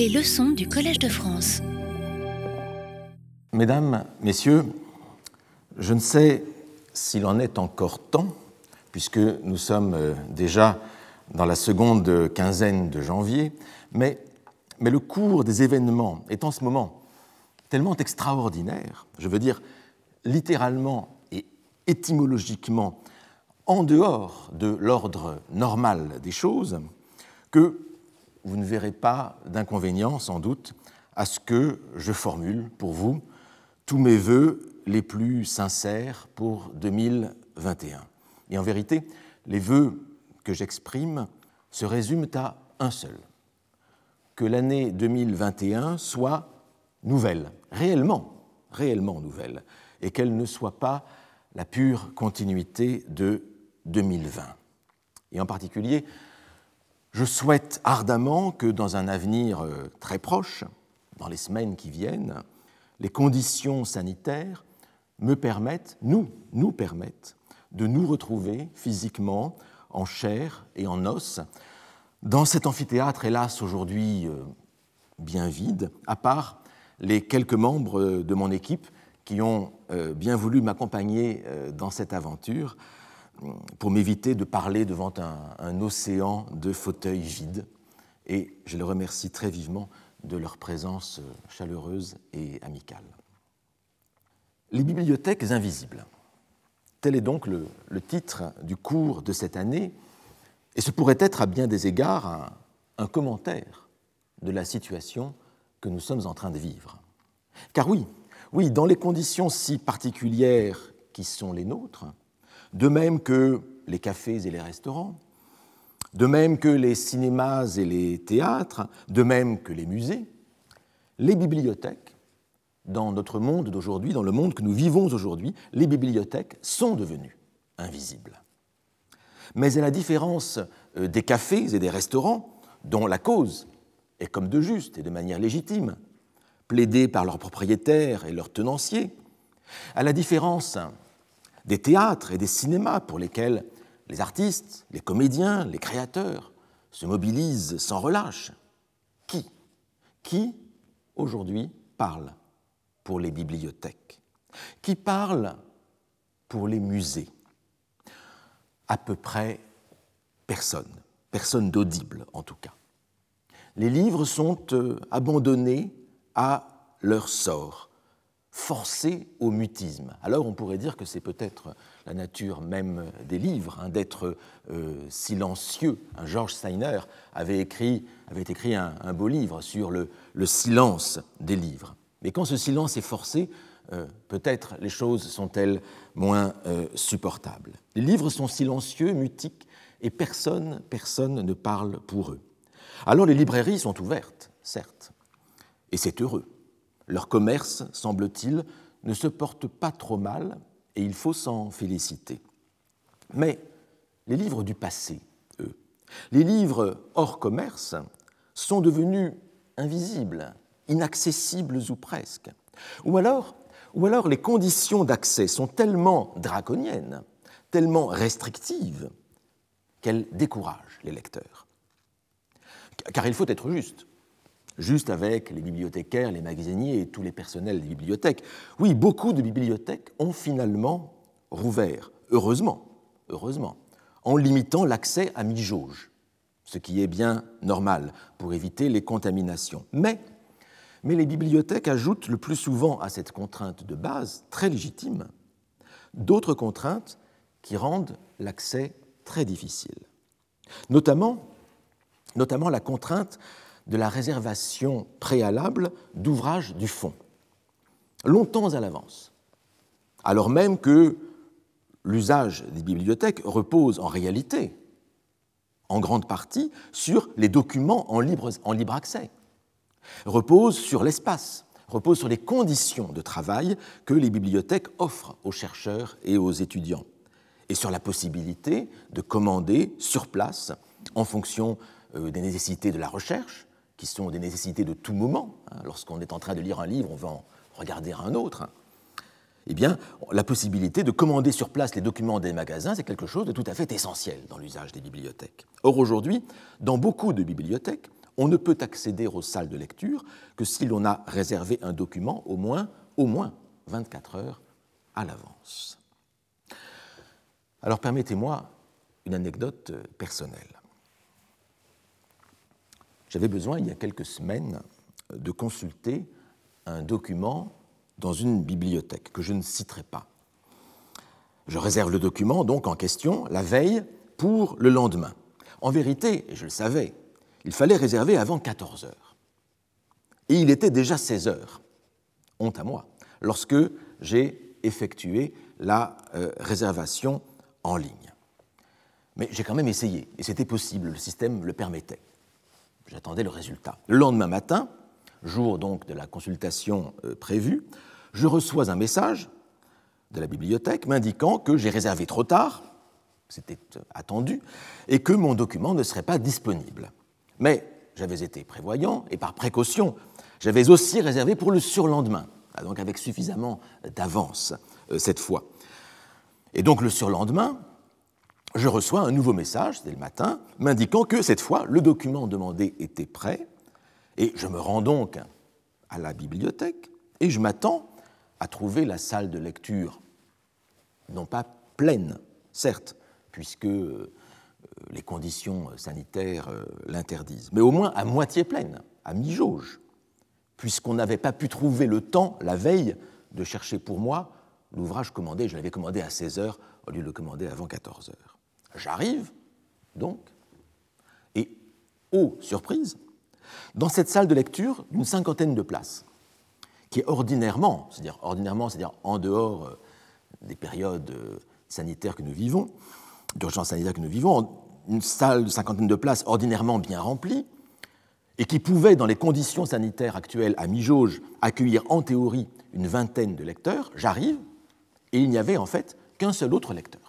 Les leçons du Collège de France. Mesdames, Messieurs, je ne sais s'il en est encore temps, puisque nous sommes euh, déjà dans la seconde quinzaine de janvier, mais, mais le cours des événements est en ce moment tellement extraordinaire, je veux dire littéralement et étymologiquement en dehors de l'ordre normal des choses, que vous ne verrez pas d'inconvénient sans doute à ce que je formule pour vous tous mes voeux les plus sincères pour 2021. Et en vérité, les vœux que j'exprime se résument à un seul, que l'année 2021 soit nouvelle, réellement, réellement nouvelle, et qu'elle ne soit pas la pure continuité de 2020. Et en particulier, je souhaite ardemment que dans un avenir euh, très proche, dans les semaines qui viennent, les conditions sanitaires nous, nous permettent, de nous retrouver physiquement, en chair et en os, dans cet amphithéâtre, hélas, aujourd'hui euh, bien vide, à part les quelques membres de mon équipe qui ont euh, bien voulu m'accompagner dans cette aventure, pour m'éviter de parler devant un, océan de fauteuils vides. Et je les remercie très vivement de leur présence chaleureuse et amicale. Les bibliothèques invisibles. Tel est donc le, titre du cours de cette année, et ce pourrait être à bien des égards un, un commentaire de la situation que nous sommes en train de vivre. Car oui, oui, dans les conditions si particulières qui sont les nôtres, de même que les cafés et les restaurants, de même que les cinémas et les théâtres, de même que les musées, les bibliothèques, dans notre monde d'aujourd'hui, dans le monde que nous vivons aujourd'hui, les bibliothèques sont devenues invisibles. Mais à la différence euh, des cafés et des restaurants, dont la cause est comme de juste et de manière légitime, plaidée par leurs propriétaires et leurs tenanciers, à la différence des théâtres et des cinémas pour lesquels les artistes, les comédiens, les créateurs se mobilisent sans relâche. Qui? Qui aujourd'hui parle pour les bibliothèques? Qui parle pour les musées? À peu près personne, personne d'audible en tout cas. Les livres sont euh, abandonnés à leur sort forcé au mutisme. Alors on pourrait dire que c'est peut-être la nature même des livres, hein, d'être euh, silencieux. Un George Steiner avait écrit, avait écrit un, beau livre sur le, silence des livres. Mais quand ce silence est forcé, euh, peut-être les choses sont-elles moins euh, supportables. Les livres sont silencieux, mutiques, et personne, personne ne parle pour eux. Alors les librairies sont ouvertes, certes, et c'est heureux. Leur commerce, semble-t-il, ne se porte pas trop mal et il faut s'en féliciter. Mais les livres du passé, eux, les livres hors commerce, sont devenus invisibles, inaccessibles ou presque. Ou alors, ou alors les conditions d'accès sont tellement draconiennes, tellement restrictives, qu'elles découragent les lecteurs. Car il faut être juste juste avec les bibliothécaires, les magasiniers et tous les personnels des bibliothèques. Oui, beaucoup de bibliothèques ont finalement rouvert, heureusement, heureusement, en limitant l'accès à mi-jauge, ce qui est bien normal pour éviter les contaminations. Mais, les bibliothèques ajoutent le plus souvent à cette contrainte de base, très légitime, d'autres contraintes qui rendent l'accès très difficile. Notamment la contrainte de la réservation préalable d'ouvrages du fond, longtemps à l'avance, alors même que l'usage des bibliothèques repose en réalité, en grande partie, sur les documents en libre, en libre accès, repose sur l'espace, repose sur les conditions de travail que les bibliothèques offrent aux chercheurs et aux étudiants, et sur la possibilité de commander sur place en fonction euh, des nécessités de la recherche, qui sont des nécessités de tout moment. Hein, lorsqu'on est en train de lire un livre, on va en regarder un autre. Eh bien, la possibilité de commander sur place les documents des magasins, c'est quelque chose de tout à fait essentiel dans l'usage des bibliothèques. Or, aujourd'hui, dans beaucoup de bibliothèques, On ne peut accéder aux salles de lecture que si l'on a réservé un document au moins, au moins 24 heures à l'avance. Alors permettez-moi une anecdote personnelle. J'avais besoin, il y a quelques semaines, de consulter un document dans une bibliothèque que je ne citerai pas. Je réserve le document donc en question la veille pour le lendemain. En vérité, et je le savais, il fallait réserver avant 14 heures. Et il était déjà 16 heures, honte à moi, lorsque j'ai effectué la euh, réservation en ligne. Mais j'ai quand même essayé, et c'était possible, le système le permettait. J'attendais le résultat. Le lendemain matin, jour donc de la consultation euh, prévue, je reçois un message de la bibliothèque m'indiquant que j'ai réservé trop tard, c'était euh, attendu, et que mon document ne serait pas disponible. Mais j'avais été prévoyant, et par précaution, j'avais aussi réservé pour le surlendemain, donc avec suffisamment d'avance euh, cette fois. Et donc le surlendemain, je reçois un nouveau message, dès le matin, m'indiquant que cette fois, le document demandé était prêt, et je me rends donc à la bibliothèque, et je m'attends à trouver la salle de lecture, non pas pleine, certes, puisque euh, les conditions sanitaires euh, l'interdisent, mais au moins à moitié pleine, à mi-jauge, puisqu'on n'avait pas pu trouver le temps, la veille, de chercher pour moi l'ouvrage commandé. Je l'avais commandé à 16 heures au lieu de le commander avant 14 heures. J'arrive, donc, et, oh, surprise, dans cette salle de lecture, une cinquantaine de places, qui est ordinairement, c'est-à-dire ordinairement, c'est-à-dire en dehors euh, des périodes euh, sanitaires que nous vivons, d'urgence sanitaire que nous vivons, une salle de cinquantaine de places ordinairement bien remplie, et qui pouvait, dans les conditions sanitaires actuelles à mi-jauge, accueillir en théorie une vingtaine de lecteurs, j'arrive, et il n'y avait en fait qu'un seul autre lecteur.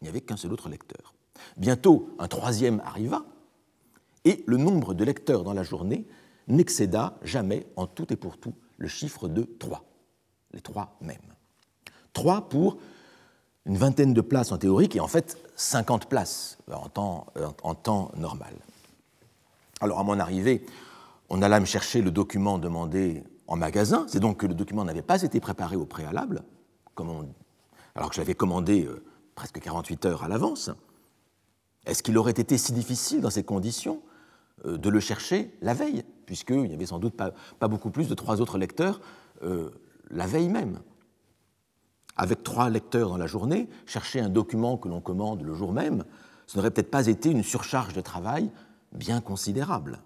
Il n'y avait qu'un seul autre lecteur. Bientôt, un troisième arriva, et le nombre de lecteurs dans la journée n'excéda jamais, en tout et pour tout, le chiffre de trois, les trois mêmes. Trois pour une vingtaine de places en théorique et en fait 50 places en temps, en temps normal. Alors à mon arrivée, on alla me chercher le document demandé en magasin, c'est donc que le document n'avait pas été préparé au préalable, alors que je l'avais commandé euh, presque 48 heures à l'avance. Est-ce qu'il aurait été si difficile dans ces conditions euh, de le chercher la veille, puisqu'il n'y avait sans doute pas, beaucoup plus de trois autres lecteurs euh, la veille même? Avec trois lecteurs dans la journée, chercher un document que l'on commande le jour même, ce n'aurait peut-être pas été une surcharge de travail bien considérable.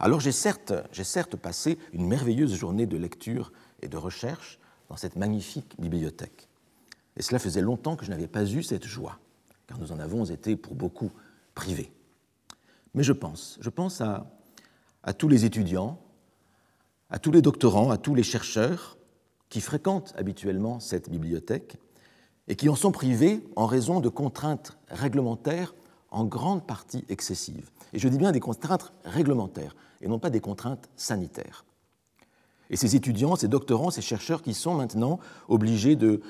Alors j'ai certes, certes passé une merveilleuse journée de lecture et de recherche dans cette magnifique bibliothèque. Et cela faisait longtemps que je n'avais pas eu cette joie, car nous en avons été pour beaucoup privés. Mais je pense, je pense à, à tous les étudiants, à tous les doctorants, à tous les chercheurs qui fréquentent habituellement cette bibliothèque et qui en sont privés en raison de contraintes réglementaires en grande partie excessives. Et je dis bien des contraintes réglementaires et non pas des contraintes sanitaires. Et ces étudiants, ces doctorants, ces chercheurs qui sont maintenant obligés de,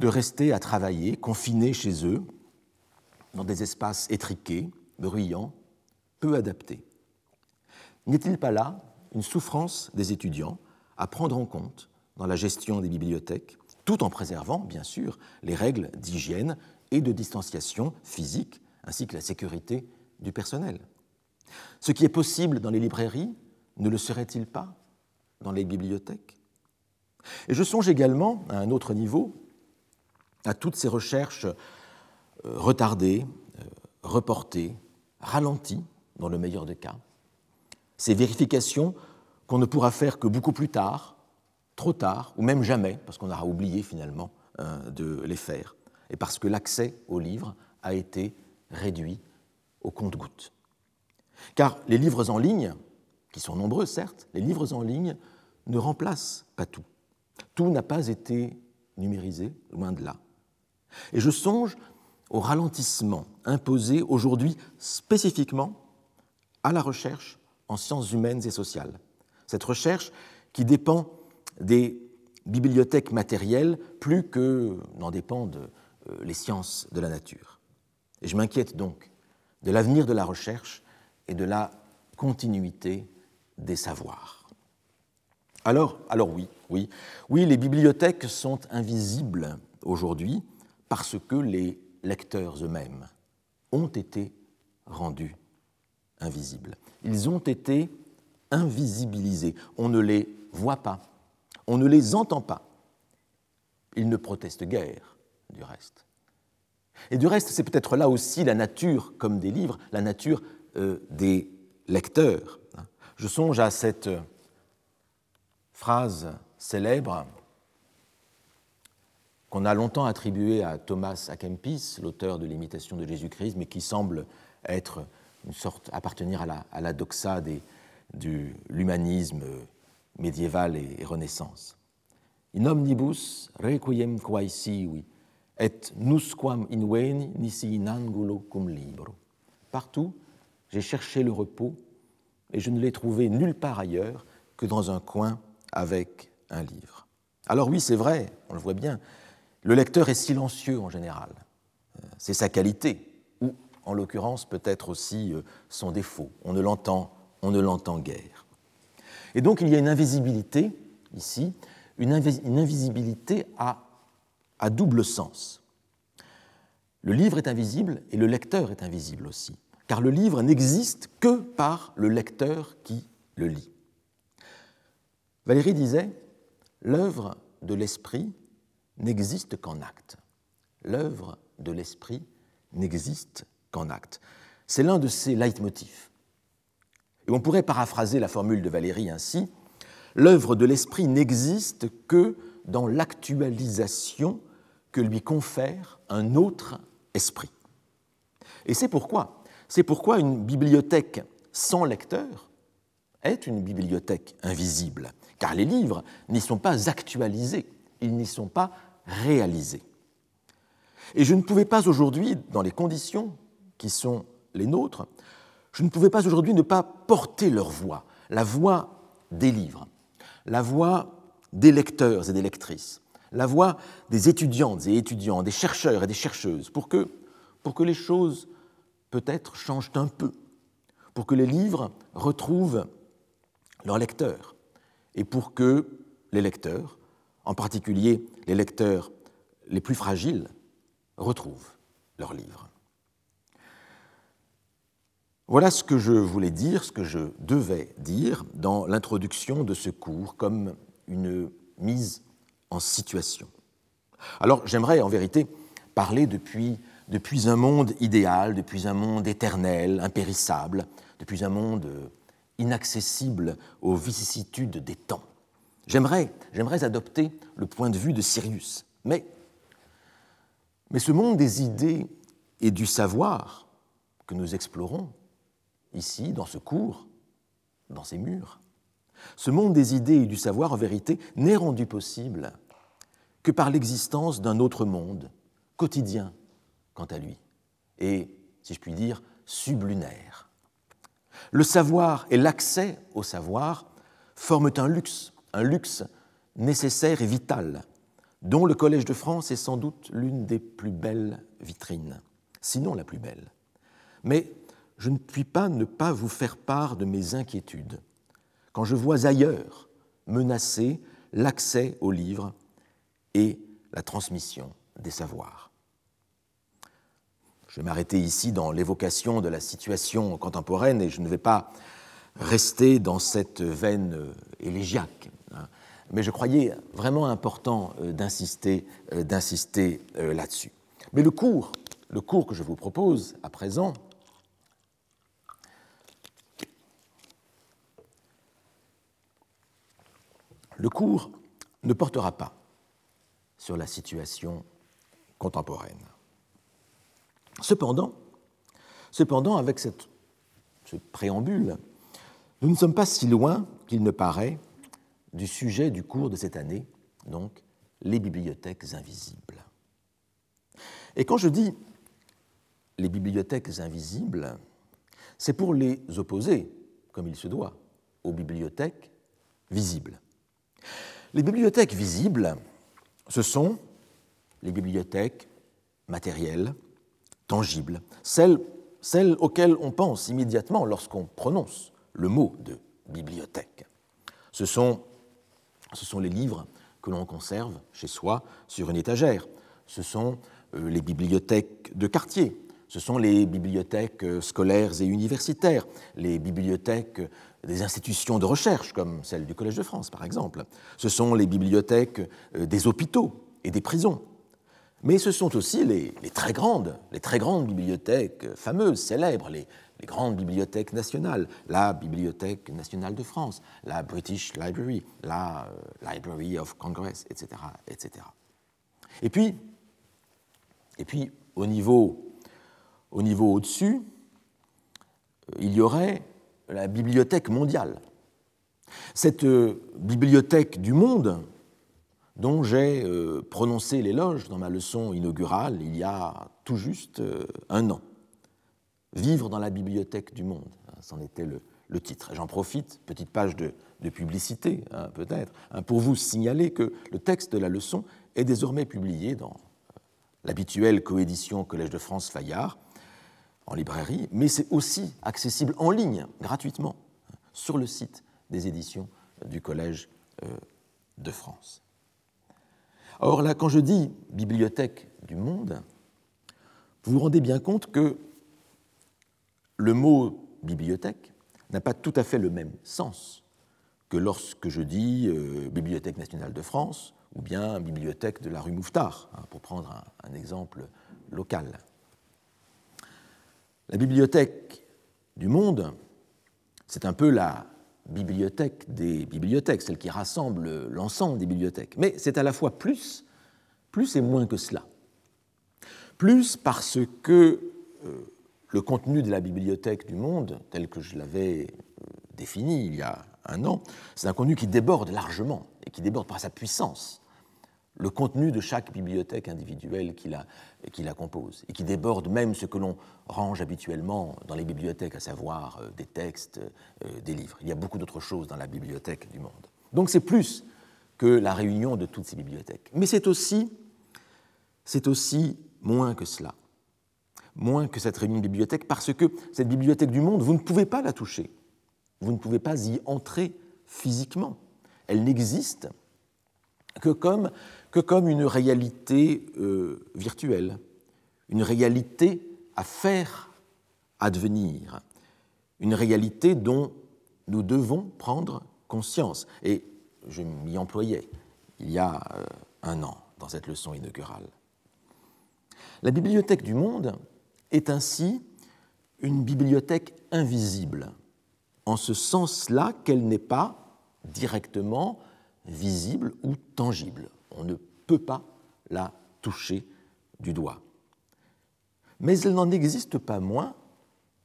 de rester à travailler, confinés chez eux, dans des espaces étriqués, bruyants, peu adapté. N'est-il pas là une souffrance des étudiants à prendre en compte dans la gestion des bibliothèques, tout en préservant, bien sûr, les règles d'hygiène et de distanciation physique, ainsi que la sécurité du personnel? Ce qui est possible dans les librairies ne le serait-il pas dans les bibliothèques? Et je songe également, à un autre niveau, à toutes ces recherches euh, retardées, euh, reportées, ralenties, dans le meilleur des cas. Ces vérifications qu'on ne pourra faire que beaucoup plus tard, trop tard, ou même jamais, parce qu'on aura oublié finalement euh, de les faire, et parce que l'accès aux livres a été réduit au compte-gouttes. Car les livres en ligne, qui sont nombreux certes, les livres en ligne ne remplacent pas tout. Tout n'a pas été numérisé, loin de là. Et je songe au ralentissement imposé aujourd'hui spécifiquement à la recherche en sciences humaines et sociales. Cette recherche qui dépend des bibliothèques matérielles plus que n'en dépendent euh, les sciences de la nature. Et je m'inquiète donc de l'avenir de la recherche et de la continuité des savoirs. Alors, alors oui, oui, oui, les bibliothèques sont invisibles aujourd'hui parce que les lecteurs eux-mêmes ont été rendus invisibles. Ils ont été invisibilisés. On ne les voit pas, on ne les entend pas. Ils ne protestent guère, du reste. Et du reste, c'est peut-être là aussi la nature, comme des livres, la nature euh, des lecteurs. Je songe à cette phrase célèbre qu'on a longtemps attribuée à Thomas à Kempis, l'auteur de l'imitation de Jésus-Christ, mais qui semble être une sorte appartenir à la, à la doxa des, de l'humanisme médiéval et, Renaissance. In omnibus requiem quae sivi, et nusquam veni nisi in angulo cum libro. Partout, j'ai cherché le repos, et je ne l'ai trouvé nulle part ailleurs que dans un coin avec un livre. Alors oui, c'est vrai, on le voit bien, le lecteur est silencieux en général. C'est sa qualité, ou en l'occurrence peut-être aussi euh, son défaut. On ne l'entend on ne l'entend guère. Et donc il y a une invisibilité ici, une, invisibilité à, à double sens. Le livre est invisible et le lecteur est invisible aussi, car le livre n'existe que par le lecteur qui le lit. Valérie disait, l'œuvre de l'esprit n'existe qu'en acte. L'œuvre de l'esprit n'existe qu'en acte. C'est l'un de ses leitmotifs. Et on pourrait paraphraser la formule de Valérie ainsi L'œuvre de l'esprit n'existe que dans l'actualisation que lui confère un autre esprit. Et c'est pourquoi, c'est pourquoi une bibliothèque sans lecteur est une bibliothèque invisible, car les livres n'y sont pas actualisés, ils n'y sont pas réalisés. Et je ne pouvais pas aujourd'hui, dans les conditions qui sont les nôtres, je ne pouvais pas aujourd'hui ne pas porter leur voix, la voix des livres, la voix des lecteurs et des lectrices, la voix des étudiantes et étudiants, des chercheurs et des chercheuses, pour que, pour que les choses peut-être changent un peu, pour que les livres retrouvent leurs lecteurs, et pour que les lecteurs, en particulier les lecteurs les plus fragiles, retrouvent leurs livres. Voilà ce que je voulais dire, ce que je devais dire dans l'introduction de ce cours comme une mise en situation. Alors j'aimerais en vérité parler depuis, depuis un monde idéal, depuis un monde éternel, impérissable, depuis un monde inaccessible aux vicissitudes des temps. J'aimerais, adopter le point de vue de Sirius, mais, mais ce monde des idées et du savoir que nous explorons ici, dans ce cours, dans ces murs. Ce monde des idées et du savoir, en vérité, n'est rendu possible que par l'existence d'un autre monde, quotidien quant à lui, et, si je puis dire, sublunaire. Le savoir et l'accès au savoir forment un luxe, un luxe nécessaire et vital, dont le Collège de France est sans doute l'une des plus belles vitrines, sinon la plus belle. Mais je ne puis pas ne pas vous faire part de mes inquiétudes quand je vois ailleurs menacer l'accès aux livres et la transmission des savoirs. Je vais m'arrêter ici dans l'évocation de la situation contemporaine et je ne vais pas rester dans cette veine élégiaque. Mais je croyais vraiment important euh, d'insister, euh, d'insister euh, là-dessus. Mais le cours, le cours que je vous propose à présent, Le cours ne portera pas sur la situation contemporaine. Cependant, cependant avec ce préambule, nous ne sommes pas si loin qu'il ne paraît du sujet du cours de cette année, donc les bibliothèques invisibles. Et quand je dis les bibliothèques invisibles, c'est pour les opposer, comme il se doit, aux bibliothèques visibles. Les bibliothèques visibles, ce sont les bibliothèques matérielles, tangibles, celles, auxquelles on pense immédiatement lorsqu'on prononce le mot de bibliothèque. Ce sont les livres que l'on conserve chez soi sur une étagère. Ce sont euh, les bibliothèques de quartier. Ce sont les bibliothèques euh, scolaires et universitaires, les bibliothèques des institutions de recherche, comme celle du Collège de France, par exemple. Ce sont les bibliothèques euh, des hôpitaux et des prisons. Mais ce sont aussi les, très grandes, les très grandes bibliothèques fameuses, célèbres, les grandes bibliothèques nationales, la Bibliothèque nationale de France, la British Library, la euh, Library of Congress, etc., etc. Et puis, et puis au niveau, au niveau au-dessus, euh, il y aurait la Bibliothèque mondiale. Cette euh, bibliothèque du monde, dont j'ai prononcé l'éloge dans ma leçon inaugurale il y a tout juste un an. Vivre dans la bibliothèque du monde, hein, c'en était le, titre. J'en profite, petite page de, publicité hein, peut-être, hein, pour vous signaler que le texte de la leçon est désormais publié dans euh, l'habituelle coédition Collège de France Fayard en librairie, mais c'est aussi accessible en ligne, gratuitement, sur le site des éditions du Collège euh, de France. Or là, quand je dis bibliothèque du monde, vous vous rendez bien compte que le mot bibliothèque n'a pas tout à fait le même sens que lorsque je dis euh, Bibliothèque nationale de France ou bien Bibliothèque de la rue Mouffetard, hein, pour prendre un, exemple local. La bibliothèque du monde, c'est un peu la bibliothèque des bibliothèques, celle qui rassemble l'ensemble des bibliothèques. Mais c'est à la fois plus, plus et moins que cela. Plus parce que euh, le contenu de la bibliothèque du monde, tel que je l'avais euh, défini il y a un an, c'est un contenu qui déborde largement et qui déborde par sa puissance le contenu de chaque bibliothèque individuelle qui la, qui la compose, et qui déborde même ce que l'on range habituellement dans les bibliothèques, à savoir euh, des textes, euh, des livres. Il y a beaucoup d'autres choses dans la bibliothèque du monde. Donc c'est plus que la réunion de toutes ces bibliothèques. Mais c'est aussi, c'est aussi moins que cela moins que cette réunion de bibliothèque, parce que cette bibliothèque du monde, vous ne pouvez pas la toucher. Vous ne pouvez pas y entrer physiquement. Elle n'existe que comme, que comme une réalité euh, virtuelle, une réalité à faire advenir, une réalité dont nous devons prendre conscience. Et je m'y employais il y a euh, un an dans cette leçon inaugurale. La bibliothèque du monde, est ainsi une bibliothèque invisible, en ce sens-là qu'elle n'est pas directement visible ou tangible. On ne peut pas la toucher du doigt. Mais elle n'en existe pas moins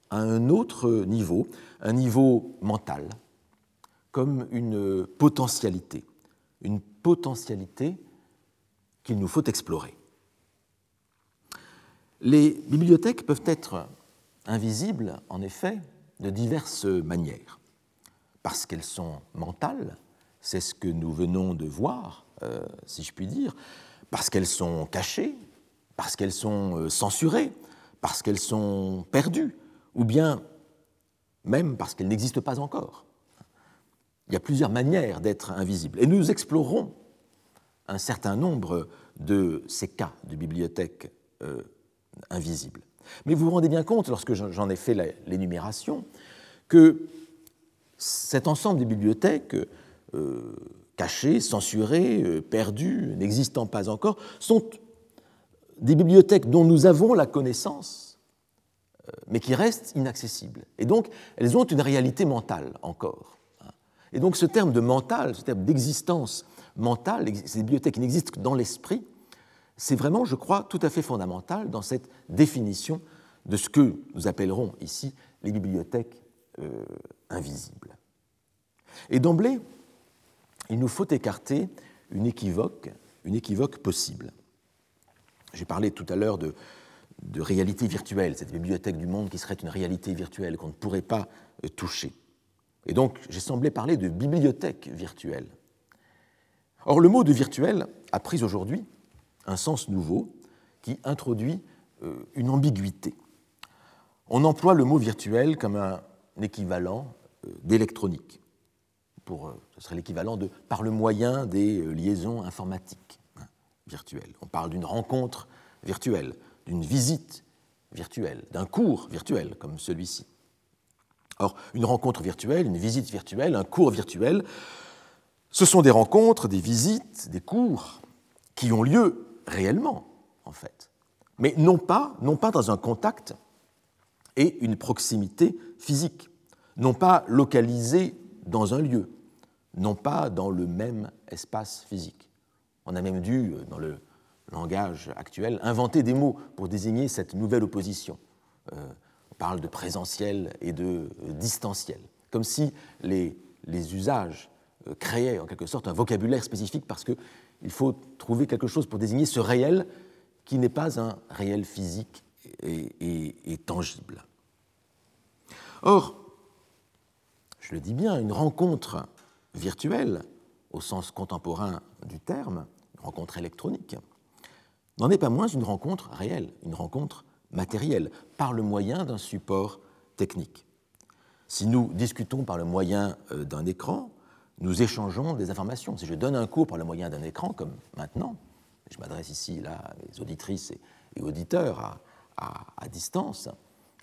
à un autre niveau, un niveau mental, comme une potentialité, une potentialité qu'il nous faut explorer. Les bibliothèques peuvent être invisibles, en effet, de diverses manières. Parce qu'elles sont mentales, c'est ce que nous venons de voir, euh, si je puis dire, parce qu'elles sont cachées, parce qu'elles sont euh, censurées, parce qu'elles sont perdues, ou bien même parce qu'elles n'existent pas encore. Il y a plusieurs manières d'être invisibles. Et nous explorerons un certain nombre de ces cas de bibliothèques euh, invisible. Mais vous vous rendez bien compte, lorsque j'en ai fait l'énumération, que cet ensemble des bibliothèques euh, cachées, censurées, euh, perdues, n'existant pas encore, sont des bibliothèques dont nous avons la connaissance, euh, mais qui restent inaccessibles. Et donc, elles ont une réalité mentale encore. Et donc, ce terme de mental, ce terme d'existence mentale, ces bibliothèques qui n'existent que dans l'esprit, c'est vraiment, je crois, tout à fait fondamental dans cette définition de ce que nous appellerons ici les bibliothèques euh, invisibles. Et d'emblée, il nous faut écarter une équivoque, une équivoque possible. J'ai parlé tout à l'heure de, réalité virtuelle, cette bibliothèque du monde qui serait une réalité virtuelle qu'on ne pourrait pas euh, toucher. Et donc, j'ai semblé parler de bibliothèque virtuelle. Or, le mot de virtuel a pris aujourd'hui un sens nouveau qui introduit euh, une ambiguïté. On emploie le mot virtuel comme un équivalent d'électronique. ce serait l'équivalent de par le moyen des liaisons informatiques hein, virtuelles. On parle d'une rencontre virtuelle, d'une visite virtuelle, d'un cours virtuel comme celui-ci. Or, une rencontre virtuelle, une visite virtuelle, un cours virtuel, ce sont des rencontres, des visites, des cours qui ont lieu réellement, en fait, mais non pas, non pas dans un contact et une proximité physique, non pas localisés dans un lieu, non pas dans le même espace physique. On a même dû, dans le langage actuel, inventer des mots pour désigner cette nouvelle opposition. Euh, on parle de présentiel et de euh, distanciel, comme si les, les usages euh, créaient en quelque sorte un vocabulaire spécifique parce qu'il faut trouver quelque chose pour désigner ce réel qui n'est pas un réel physique et, et, tangible. Or, je le dis bien, une rencontre virtuelle, au sens contemporain du terme, une rencontre électronique, n'en est pas moins une rencontre réelle, une rencontre matérielle, par le moyen d'un support technique. Si nous discutons par le moyen euh, d'un écran, nous échangeons des informations. Si je donne un cours par le moyen d'un écran, comme maintenant, je m'adresse ici là, à mes auditrices et, auditeurs à, distance,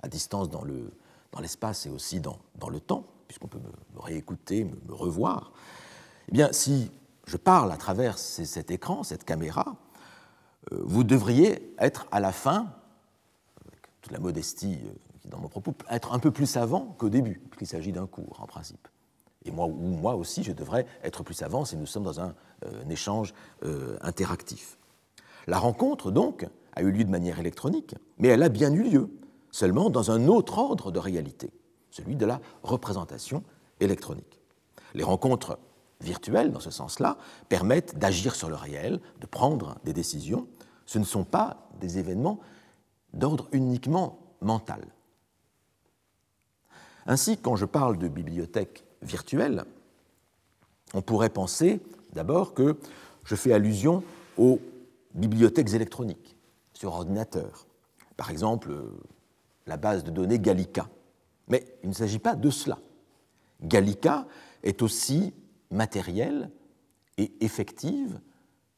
à distance dans, le, dans l'espace et aussi dans, dans le temps, puisqu'on peut me, réécouter, me, revoir, eh bien, si je parle à travers cet écran, cette caméra, euh, vous devriez être à la fin toute la modestie euh, dans mon propos, être un peu plus savant qu'au début, puisqu'il s'agit d'un cours, en principe. Et moi, aussi, je devrais être plus savant si nous sommes dans un, euh, échange euh, interactif. La rencontre, donc, a eu lieu de manière électronique, mais elle a bien eu lieu, seulement dans un autre ordre de réalité, celui de la représentation électronique. Les rencontres virtuelles, dans ce sens-là, permettent d'agir sur le réel, de prendre des décisions. Ce ne sont pas des événements d'ordre uniquement mental. Ainsi, quand je parle de bibliothèque virtuelle, on pourrait penser d'abord que je fais allusion aux bibliothèques électroniques sur ordinateur, par exemple la base de données Gallica. Mais il ne s'agit pas de cela. Gallica est aussi matérielle et effective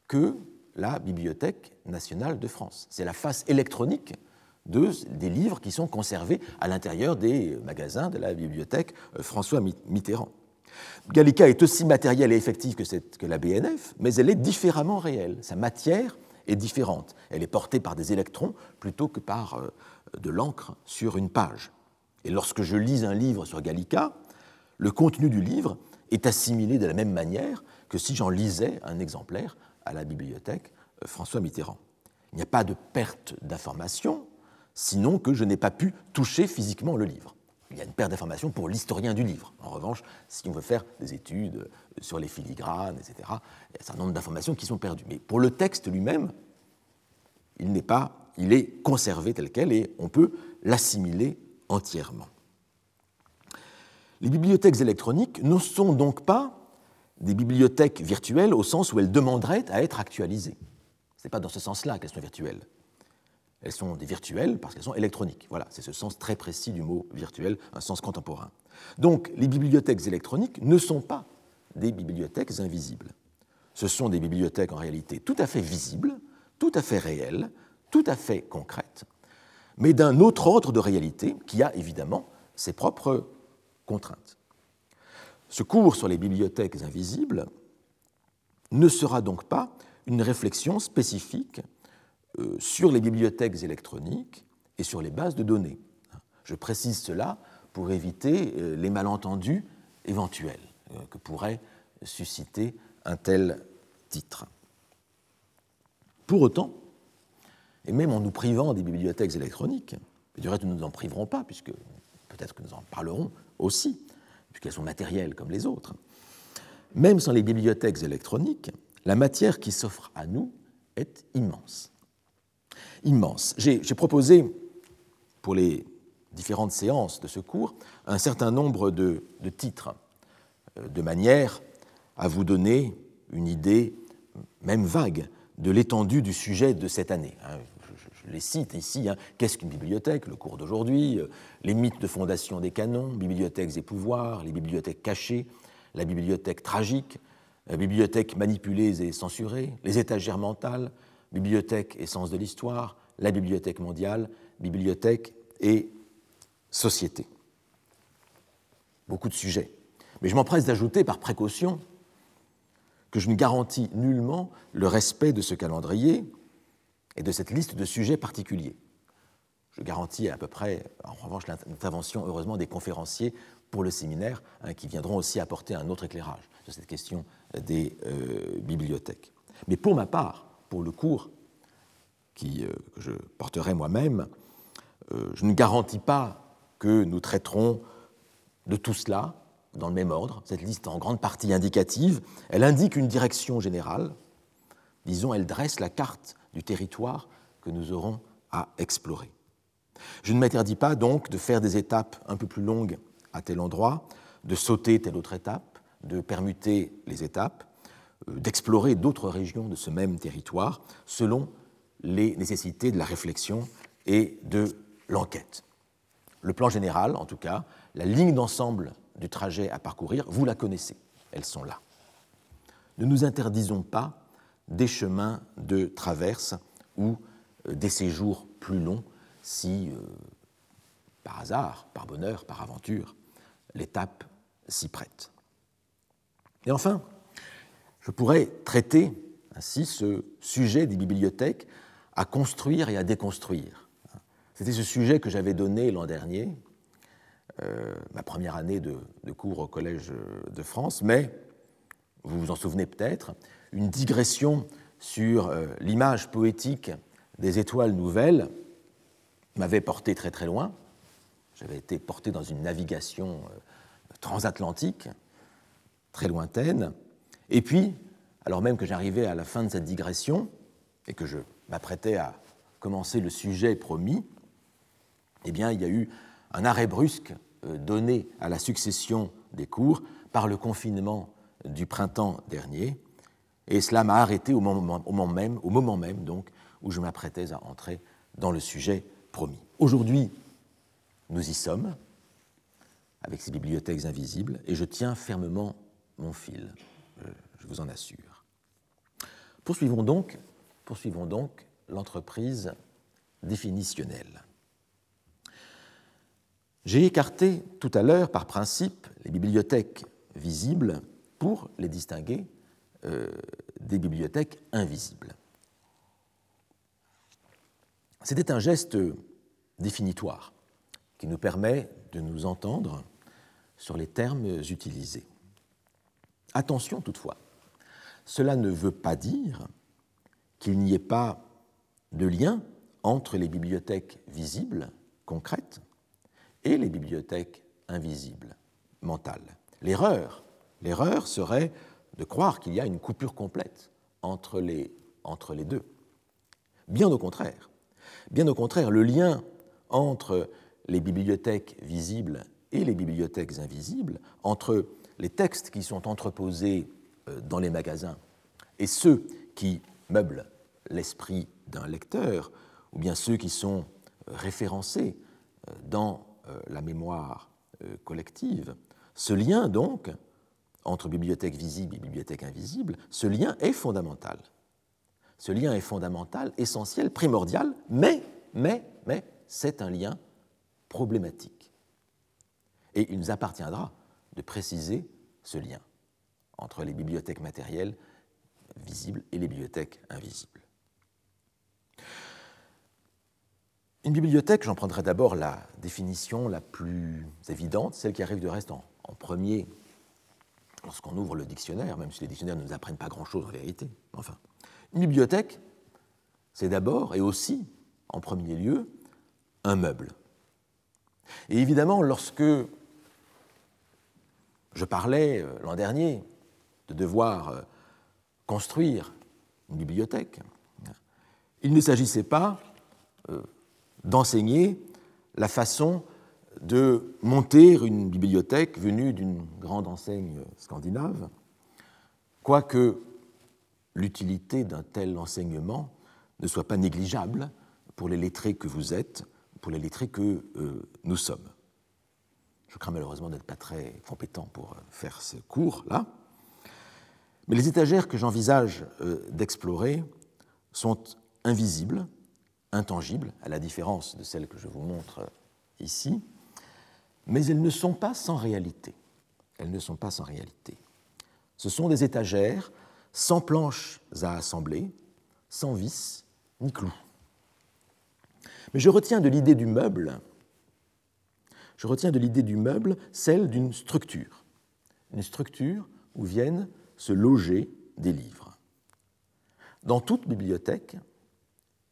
que la Bibliothèque nationale de France. C'est la face électronique de, des livres qui sont conservés à l'intérieur des magasins de la bibliothèque euh, François Mitterrand. Gallica est aussi matérielle et effective que, la BNF, mais elle est différemment réelle. Sa matière est différente. Elle est portée par des électrons plutôt que par euh, de l'encre sur une page. Et lorsque je lis un livre sur Gallica, le contenu du livre est assimilé de la même manière que si j'en lisais un exemplaire à la bibliothèque euh, François Mitterrand. Il n'y a pas de perte d'information, sinon que je n'ai pas pu toucher physiquement le livre. Il y a une perte d'information pour l'historien du livre. En revanche, si on veut faire des études euh, sur les filigranes, etc., il y a un certain nombre d'informations qui sont perdues. Mais pour le texte lui-même, il n'est pas, il est conservé tel quel et on peut l'assimiler entièrement. Les bibliothèques électroniques ne sont donc pas des bibliothèques virtuelles au sens où elles demanderaient à être actualisées. Ce n'est pas dans ce sens-là qu'elles sont virtuelles. Elles sont des virtuelles parce qu'elles sont électroniques. Voilà, c'est ce sens très précis du mot virtuel, un sens contemporain. Donc, les bibliothèques électroniques ne sont pas des bibliothèques invisibles. Ce sont des bibliothèques en réalité tout à fait visibles, tout à fait réelles, tout à fait concrètes, mais d'un autre ordre de réalité qui a évidemment ses propres contraintes. Ce cours sur les bibliothèques invisibles ne sera donc pas une réflexion spécifique sur les bibliothèques électroniques et sur les bases de données. Je précise cela pour éviter euh, les malentendus éventuels euh, que pourrait susciter un tel titre. Pour autant, et même en nous privant des bibliothèques électroniques, du reste nous ne nous en priverons pas, puisque peut-être que nous en parlerons aussi, puisqu'elles sont matérielles comme les autres. Même sans les bibliothèques électroniques, la matière qui s'offre à nous est immense. Immense. J'ai proposé, pour les différentes séances de ce cours, un certain nombre de, titres, euh, de manière à vous donner une idée, même vague, de l'étendue du sujet de cette année. Hein. Je, les cite ici, hein. qu'est-ce qu'une bibliothèque, le cours d'aujourd'hui, euh, les mythes de fondation des canons, bibliothèques et pouvoirs, les bibliothèques cachées, la bibliothèque tragique, la bibliothèque manipulée et censurée, les étagères mentales, bibliothèque et sens de l'histoire, la bibliothèque mondiale, bibliothèque et société. Beaucoup de sujets. Mais je m'empresse d'ajouter par précaution que je ne garantis nullement le respect de ce calendrier et de cette liste de sujets particuliers. Je garantis à peu près, en revanche, l'intervention, heureusement, des conférenciers pour le séminaire, hein, qui viendront aussi apporter un autre éclairage sur cette question des euh, bibliothèques. Mais pour ma part, le cours qui, euh, que je porterai moi-même, euh, je ne garantis pas que nous traiterons de tout cela dans le même ordre. Cette liste est en grande partie indicative. Elle indique une direction générale. Disons, elle dresse la carte du territoire que nous aurons à explorer. Je ne m'interdis pas donc de faire des étapes un peu plus longues à tel endroit, de sauter telle autre étape, de permuter les étapes, d'explorer d'autres régions de ce même territoire selon les nécessités de la réflexion et de l'enquête. Le plan général, en tout cas, la ligne d'ensemble du trajet à parcourir, vous la connaissez, elles sont là. Ne nous interdisons pas des chemins de traverse ou euh, des séjours plus longs si, euh, par hasard, par bonheur, par aventure, l'étape s'y prête. Et enfin, je pourrais traiter ainsi ce sujet des bibliothèques à construire et à déconstruire. C'était ce sujet que j'avais donné l'an dernier, euh, ma première année de, cours au Collège de France, mais vous vous en souvenez peut-être, une digression sur euh, l'image poétique des étoiles nouvelles m'avait porté très très loin. J'avais été porté dans une navigation euh, transatlantique, très lointaine. Et puis, alors même que j'arrivais à la fin de cette digression et que je m'apprêtais à commencer le sujet promis, eh bien, il y a eu un arrêt brusque euh, donné à la succession des cours par le confinement du printemps dernier, et cela m'a arrêté au moment, même, au moment même donc, où je m'apprêtais à entrer dans le sujet promis. Aujourd'hui, nous y sommes, avec ces bibliothèques invisibles, et je tiens fermement mon fil, je vous en assure. Poursuivons donc, poursuivons donc l'entreprise définitionnelle. J'ai écarté tout à l'heure, par principe, les bibliothèques visibles pour les distinguer euh, des bibliothèques invisibles. C'était un geste définitoire qui nous permet de nous entendre sur les termes utilisés. Attention toutefois, cela ne veut pas dire qu'il n'y ait pas de lien entre les bibliothèques visibles, concrètes, et les bibliothèques invisibles, mentales. L'erreur, serait de croire qu'il y a une coupure complète entre les, entre les deux. Bien au contraire. Bien au contraire, le lien entre les bibliothèques visibles et les bibliothèques invisibles, entre les textes qui sont entreposés euh, dans les magasins et ceux qui meublent l'esprit d'un lecteur, ou bien ceux qui sont référencés euh, dans euh, la mémoire collective, ce lien donc entre bibliothèque visible et bibliothèque invisible, ce lien est fondamental. Ce lien est fondamental, essentiel, primordial, mais, mais, mais, c'est un lien problématique. Et il nous appartiendra de préciser ce lien entre les bibliothèques matérielles visibles et les bibliothèques invisibles. Une bibliothèque, j'en prendrai d'abord la définition la plus évidente, celle qui arrive de reste en, premier lorsqu'on ouvre le dictionnaire, même si les dictionnaires ne nous apprennent pas grand-chose en vérité. Enfin, une bibliothèque, c'est d'abord et aussi, en premier lieu, un meuble. Et évidemment, lorsque je parlais euh, l'an dernier de devoir euh, construire une bibliothèque, il ne s'agissait pas euh, d'enseigner la façon de monter une bibliothèque venue d'une grande enseigne scandinave, quoique l'utilité d'un tel enseignement ne soit pas négligeable pour les lettrés que vous êtes, pour les lettrés que nous sommes. Je crains malheureusement d'être pas très compétent pour euh, faire ce cours-là. Mais les étagères que j'envisage euh, d'explorer sont invisibles, intangibles, à la différence de celles que je vous montre ici, mais elles ne sont pas sans réalité. Elles ne sont pas sans réalité. Ce sont des étagères sans planches à assembler, sans vis ni clous. Mais je retiens de l'idée du meuble, je retiens de l'idée du meuble celle d'une structure, une structure où viennent se loger des livres. Dans toute bibliothèque,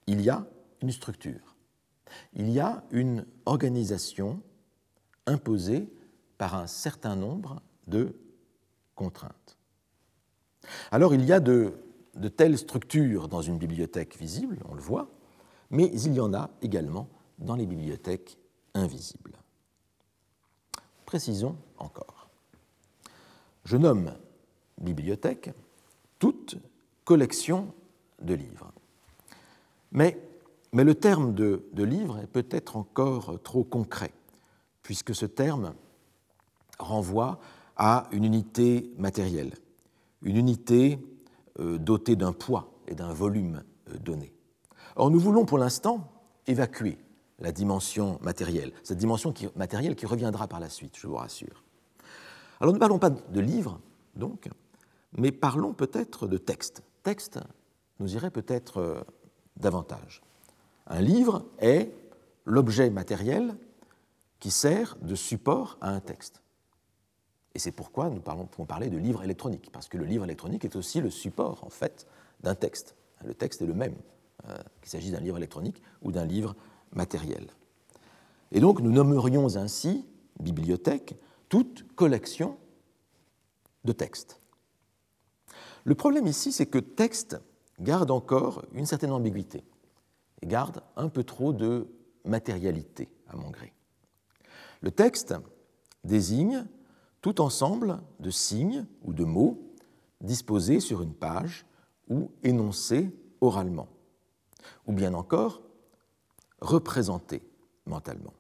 il y a une structure, il y a une organisation imposée par un certain nombre de contraintes. Alors il y a de, telles structures dans une bibliothèque visible, on le voit, mais il y en a également dans les bibliothèques invisibles. Précisons encore. Je nomme bibliothèque toute collection de livres. Mais, le terme de, de livre est peut-être encore trop concret, puisque ce terme renvoie à une unité matérielle, une unité euh, dotée d'un poids et d'un volume euh, donné. Or, nous voulons pour l'instant évacuer la dimension matérielle, cette dimension matérielle qui reviendra par la suite, je vous rassure. Alors, ne parlons pas de livres, donc, mais parlons peut-être de texte. Texte nous irait peut-être euh, davantage. Un livre est l'objet matériel qui sert de support à un texte. Et c'est pourquoi nous pouvons parler de livre électronique, parce que le livre électronique est aussi le support, en fait, d'un texte. Le texte est le même, euh, qu'il s'agisse d'un livre électronique ou d'un livre matériel. Et donc nous nommerions ainsi bibliothèque toute collection de textes. Le problème ici, c'est que texte garde encore une certaine ambiguïté et garde un peu trop de matérialité, à mon gré. Le texte désigne tout ensemble de signes ou de mots disposés sur une page ou énoncés oralement, ou bien encore représentés mentalement.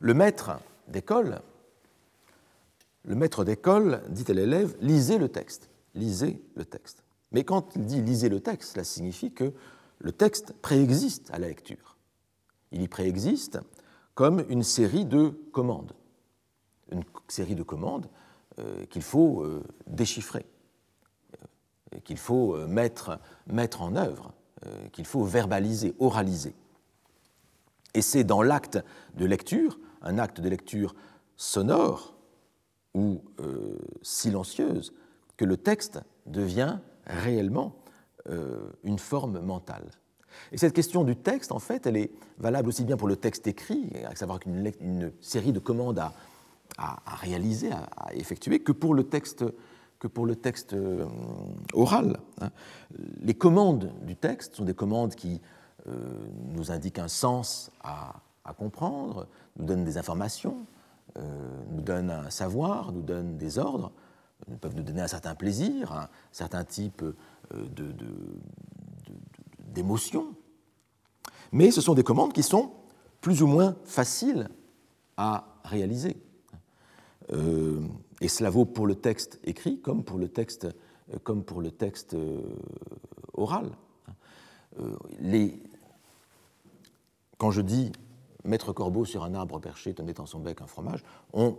Le maître d'école, le maître d'école dit à l'élève lisez le texte, lisez le texte. Mais quand il dit lisez le texte, cela signifie que le texte préexiste à la lecture. Il y préexiste comme une série de commandes une série de commandes euh, qu'il faut euh, déchiffrer, euh, qu'il faut mettre, mettre en œuvre, qu'il faut verbaliser, oraliser. Et c'est dans l'acte de lecture, un acte de lecture sonore ou silencieuse, que le texte devient réellement une forme mentale. Et cette question du texte, en fait, elle est valable aussi bien pour le texte écrit, à savoir qu'une une série de commandes à, réaliser, à, effectuer, que pour le texte, euh, oral. Hein. Les commandes du texte sont des commandes qui euh, nous indiquent un sens à, comprendre, nous donnent des informations, euh, nous donnent un savoir, nous donnent des ordres, nous peuvent nous donner un certain plaisir, un certain type d'émotion. Mais ce sont des commandes qui sont plus ou moins faciles à réaliser. Euh, et cela vaut pour le texte écrit comme pour le texte, euh, comme pour le texte euh, oral. Les... Quand je dis mettre corbeau sur un arbre perché tenait dans son bec un fromage, on...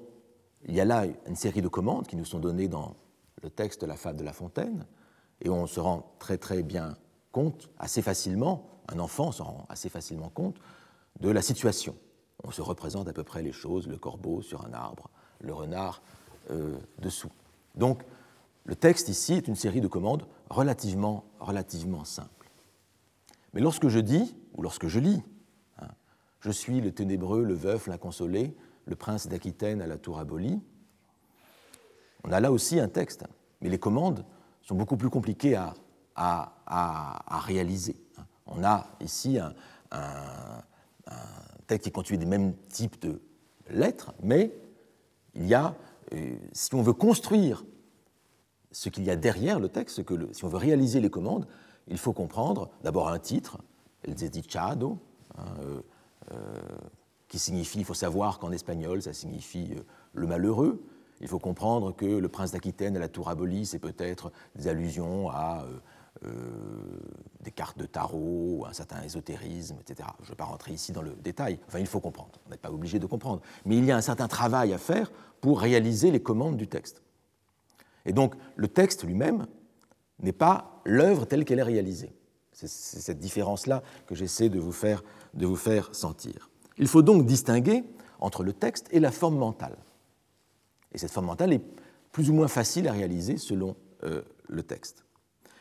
il y a là une série de commandes qui nous sont données dans le texte de la fable de La Fontaine, et on se rend très très bien compte, assez facilement, un enfant se rend assez facilement compte de la situation. On se représente à peu près les choses, le corbeau sur un arbre, le renard euh, dessous. Donc, le texte ici est une série de commandes relativement, relativement simples. Mais lorsque je dis, ou lorsque je lis, je suis le ténébreux, le veuf, l'inconsolé, le prince d'Aquitaine à la tour abolie, on a là aussi un texte, mais les commandes sont beaucoup plus compliquées à, réaliser. On a ici un, texte qui constitué des mêmes types de lettres, mais il y a, euh, si on veut construire ce qu'il y a derrière le texte, que si on veut réaliser les commandes, il faut comprendre d'abord un titre, el desdichado, hein, qui signifie, il faut savoir qu'en espagnol, ça signifie le malheureux. Il faut comprendre que le prince d'Aquitaine à la tour abolie, c'est peut-être des allusions à euh, des cartes de tarot, un certain ésotérisme, etc. Je ne vais pas rentrer ici dans le détail. Enfin, il faut comprendre. On n'est pas obligé de comprendre. Mais il y a un certain travail à faire pour réaliser les commandes du texte. Et donc, le texte lui-même n'est pas l'œuvre telle qu'elle est réalisée. C'est cette différence-là que j'essaie de, vous faire, de vous faire sentir. Il faut donc distinguer entre le texte et la forme mentale. Et cette forme mentale est plus ou moins facile à réaliser selon euh, le texte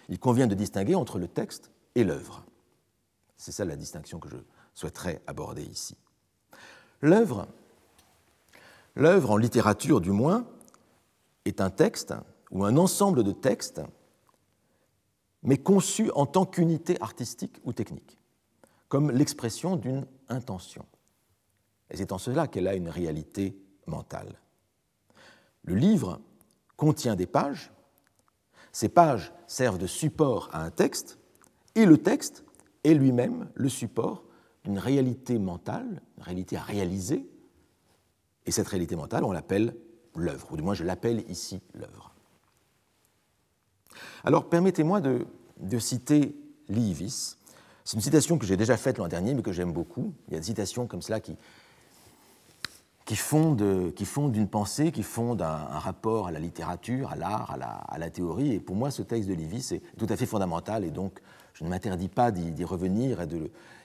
il convient de distinguer entre le texte et l'œuvre. C'est ça la distinction que je souhaiterais aborder ici. L'œuvre, l'œuvre en littérature du moins, est un texte ou un ensemble de textes, mais conçu en tant qu'unité artistique ou technique, comme l'expression d'une intention. Et c'est en cela qu'elle a une réalité mentale. Le livre contient des pages ces pages servent de support à un texte, et le texte est lui-même le support d'une réalité mentale, une réalité à réaliser, et cette réalité mentale, on l'appelle l'œuvre, ou du moins je l'appelle ici l'œuvre. Alors permettez-moi de, citer Livis. C'est une citation que j'ai déjà faite l'an dernier, mais que j'aime beaucoup. Il y a des citations comme cela qui, fondent, une pensée, qui fondent un, rapport à la littérature, à l'art, à la, théorie. Et pour moi, ce texte de Livy, c'est tout à fait fondamental. Et donc, je ne m'interdis pas d'y revenir.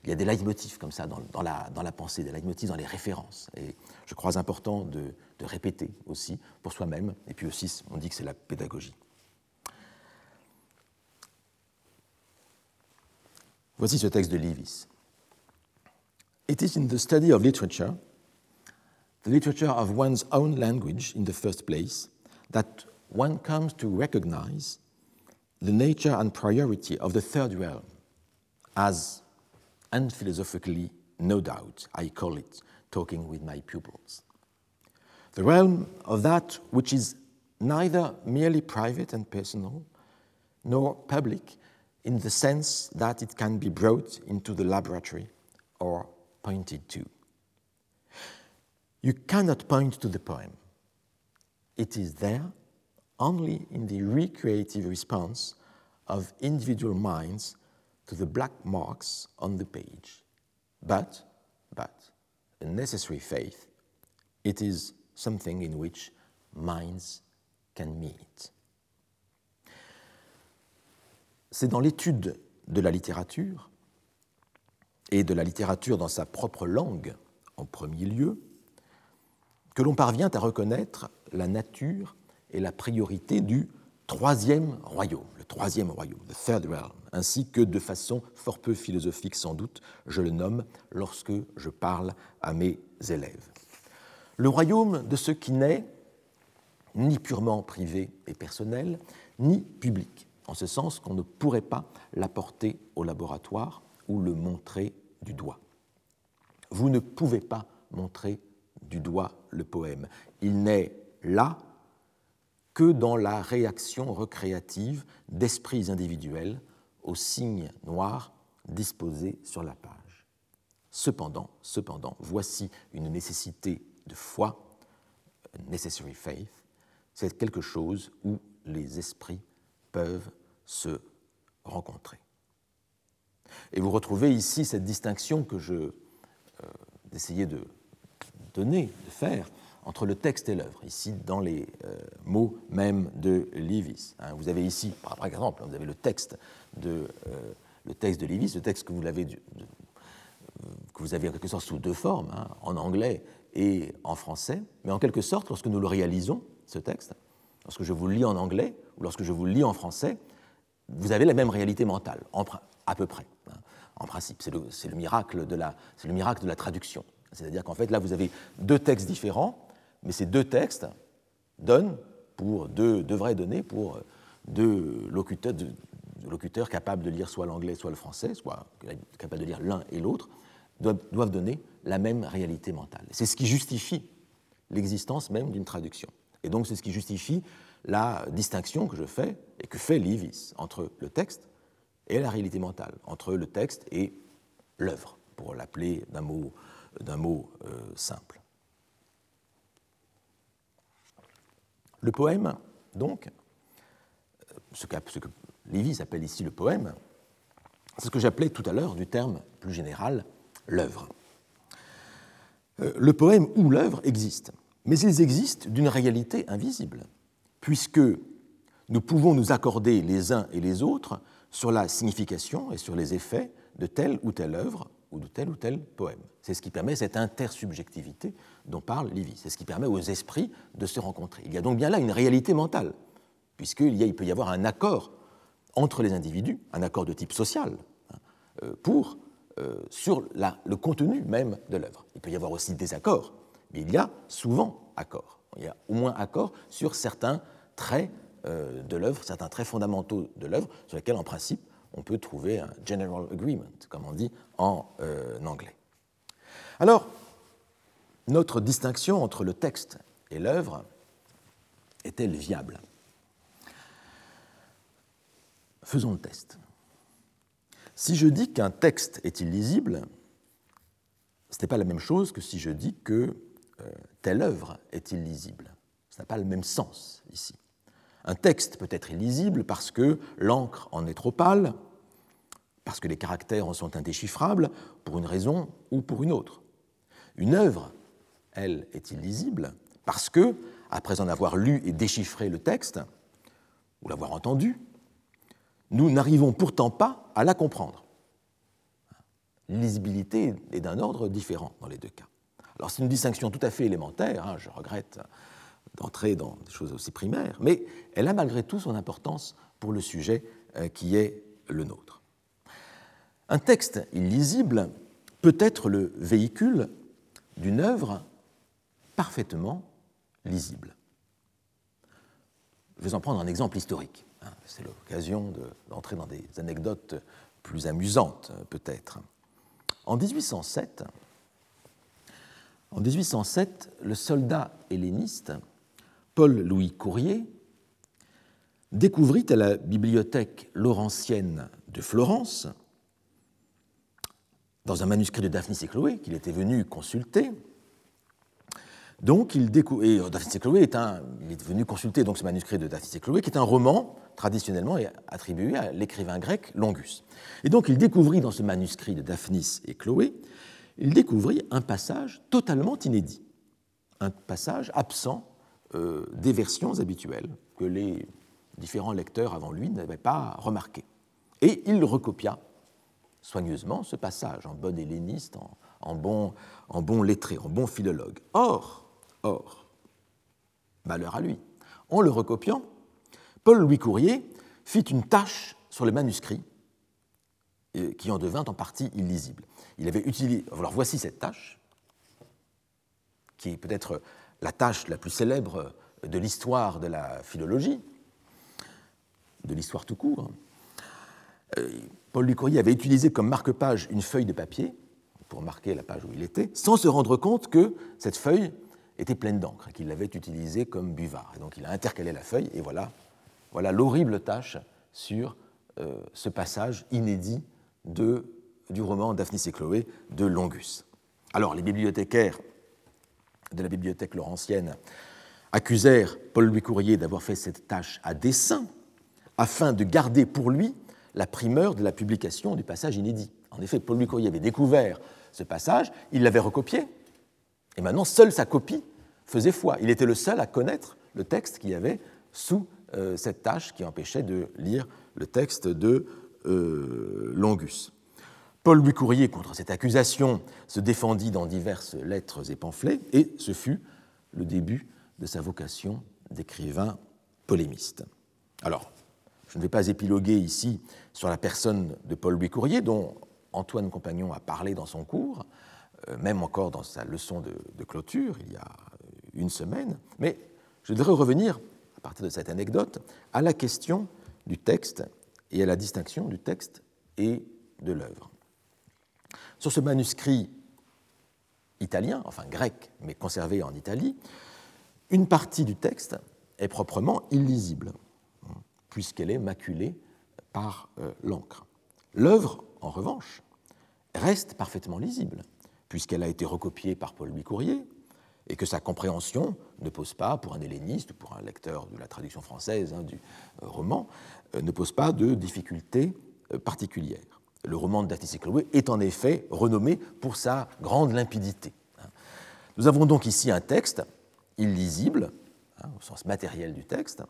Il y a des leitmotifs comme ça dans, la, dans, la, pensée, des leitmotifs dans les références. Et je crois important de, de répéter aussi pour soi-même. Et puis aussi, on dit que c'est la pédagogie. Voici ce texte de Livy. It is in the study of literature the literature of one's own language in the first place, that one comes to recognize the nature and priority of the third realm, as unphilosophically, no doubt, I call it, talking with my pupils. The realm of that which is neither merely private and personal, nor public in the sense that it can be brought into the laboratory or pointed to. You cannot point to the poem. It is there only in the recreative response of individual minds to the black marks on the page. But, but, a necessary faith, it is something in which minds can meet. C'est dans l'étude de la littérature, et de la littérature dans sa propre langue en premier lieu, que l'on parvient à reconnaître la nature et la priorité du troisième royaume, le troisième royaume, the third realm, ainsi que de façon fort peu philosophique sans doute, je le nomme lorsque je parle à mes élèves. Le royaume de ce qui n'est ni purement privé et personnel, ni public, en ce sens qu'on ne pourrait pas l'apporter au laboratoire ou le montrer du doigt. Vous ne pouvez pas montrer du doigt le poème. Il n'est là que dans la réaction recréative d'esprits individuels aux signes noirs disposés sur la page. Cependant, cependant, voici une nécessité de foi, necessary faith, c'est quelque chose où les esprits peuvent se rencontrer. Et vous retrouvez ici cette distinction que je euh, essayais de donner, de faire, entre le texte et l'œuvre, ici dans les euh, mots même de Lévis. Hein. vous avez ici, par exemple, vous avez le texte de, euh, le texte de le texte que vous, l'avez, que vous avez en quelque sorte sous deux formes, hein, en anglais et en français, mais en quelque sorte, lorsque nous le réalisons, ce texte, lorsque je vous le lis en anglais ou lorsque je vous le lis en français, vous avez la même réalité mentale, à peu près, hein, en principe. C'est le, le, miracle de la, traduction. C'est-à-dire qu'en fait, là, vous avez deux textes différents, mais ces deux textes donnent pour deux, vraies données pour deux locuteurs, locuteurs capables de lire soit l'anglais, soit le français, soit capables de lire l'un et l'autre, doivent, donner la même réalité mentale. C'est ce qui justifie l'existence même d'une traduction. Et donc, c'est ce qui justifie la distinction que je fais et que fait Livis entre le texte et la réalité mentale, entre le texte et l'œuvre, pour l'appeler d'un mot, mot simple. Le poème, donc, ce que, ce que Lévy appelle ici le poème, c'est ce que j'appelais tout à l'heure du terme plus général l'œuvre. Euh, le poème ou l'œuvre existent, mais ils existent d'une réalité invisible, puisque nous pouvons nous accorder les uns et les autres sur la signification et sur les effets de telle ou telle œuvre ou de tel ou tel poème. C'est ce qui permet cette intersubjectivité dont parle Lévy. C'est ce qui permet aux esprits de se rencontrer. Il y a donc bien là une réalité mentale, puisqu'il il peut y avoir un accord entre les individus, un accord de type social, hein, euh, euh, sur le contenu même de l'œuvre. Il peut y avoir aussi des accords, mais il y a souvent accord. Il y a au moins accord sur certains traits euh, de l'œuvre, certains traits fondamentaux de l'œuvre, sur lesquels, en principe, on peut trouver un general agreement, comme on dit en anglais. Alors, notre distinction entre le texte et l'œuvre est-elle viable? Faisons le test. Si je dis qu'un texte est illisible, ce n'est pas la même chose que si je dis que euh, telle œuvre est illisible. Ce n'a pas le même sens ici. Un texte peut être illisible parce que l'encre en est trop pâle, parce que les caractères en sont indéchiffrables, pour une raison ou pour une autre. Une œuvre, elle, est illisible parce que, après en avoir lu et déchiffré le texte, ou l'avoir entendu, nous n'arrivons pourtant pas à la comprendre. L'illisibilité est d'un ordre différent dans les deux cas. Alors c'est une distinction tout à fait élémentaire, hein, je regrette d'entrer dans des choses aussi primaires, mais elle a malgré tout son importance pour le sujet euh, qui est le nôtre. Un texte illisible peut être le véhicule d'une œuvre parfaitement lisible. Je vais en prendre un exemple historique. Hein, c'est l'occasion d'entrer dans des anecdotes plus amusantes, peut-être. En 1807, en 1807, le soldat helléniste Paul-Louis Courrier découvrit à la bibliothèque laurentienne de Florence, dans un manuscrit de Daphnis et Chloé qu'il était venu consulter, donc, il découvre, et Daphnis et Chloé est, un, il est venu consulter donc ce manuscrit de Daphnis et Chloé, qui est un roman traditionnellement attribué à l'écrivain grec Longus. Et donc, il découvrit dans ce manuscrit de Daphnis et Chloé, il découvrit un passage totalement inédit, un passage absent euh, des versions habituelles que les différents lecteurs avant lui n'avaient pas remarqué. Et il recopia soigneusement ce passage en bon helléniste, en, bon lettré, en bon philologue. Or, Or, malheur à lui, en le recopiant, Paul-Louis Courrier fit une tâche sur le manuscrit euh, qui en devint en partie illisible. Il avait utilisé. Alors voici cette tâche, qui est peut-être la tâche la plus célèbre de l'histoire de la philologie, de l'histoire tout court. Euh, Paul-Louis Courrier avait utilisé comme marque-page une feuille de papier pour marquer la page où il était, sans se rendre compte que cette feuille était pleine d'encre qu'il l'avait utilisée comme buvard. Et donc il a intercalé la feuille et voilà, voilà l'horrible tâche sur euh, ce passage inédit de, du roman Daphnis et Chloé de Longus. Alors les bibliothécaires de la bibliothèque laurentienne accusèrent Paul-Louis Courrier d'avoir fait cette tâche à dessein afin de garder pour lui la primeur de la publication du passage inédit. En effet, Paul-Louis Courrier avait découvert ce passage, il l'avait recopié, et maintenant seule sa copie faisait foi. Il était le seul à connaître le texte qu'il y avait sous euh, cette tâche qui empêchait de lire le texte de euh, Longus. Paul Louis Courrier, contre cette accusation, se défendit dans diverses lettres et pamphlets, et ce fut le début de sa vocation d'écrivain polémiste. Alors, je ne vais pas épiloguer ici sur la personne de Paul Louis Courrier, dont Antoine Compagnon a parlé dans son cours, euh, même encore dans sa leçon de clôture, il y a une semaine, mais je voudrais revenir, à partir de cette anecdote, à la question du texte et à la distinction du texte et de l'œuvre. Sur ce manuscrit italien, enfin grec, mais conservé en Italie, une partie du texte est proprement illisible, puisqu'elle est maculée par euh, l'encre. L'œuvre, en revanche, reste parfaitement lisible, puisqu'elle a été recopiée par Paul-Louis et que sa compréhension ne pose pas, pour un helléniste ou pour un lecteur de la traduction française hein, du euh, roman, euh, ne pose pas de difficultés particulières. Le roman de et Chloé est en effet renommé pour sa grande limpidité. Nous avons donc ici un texte illisible, hein, au sens matériel du texte,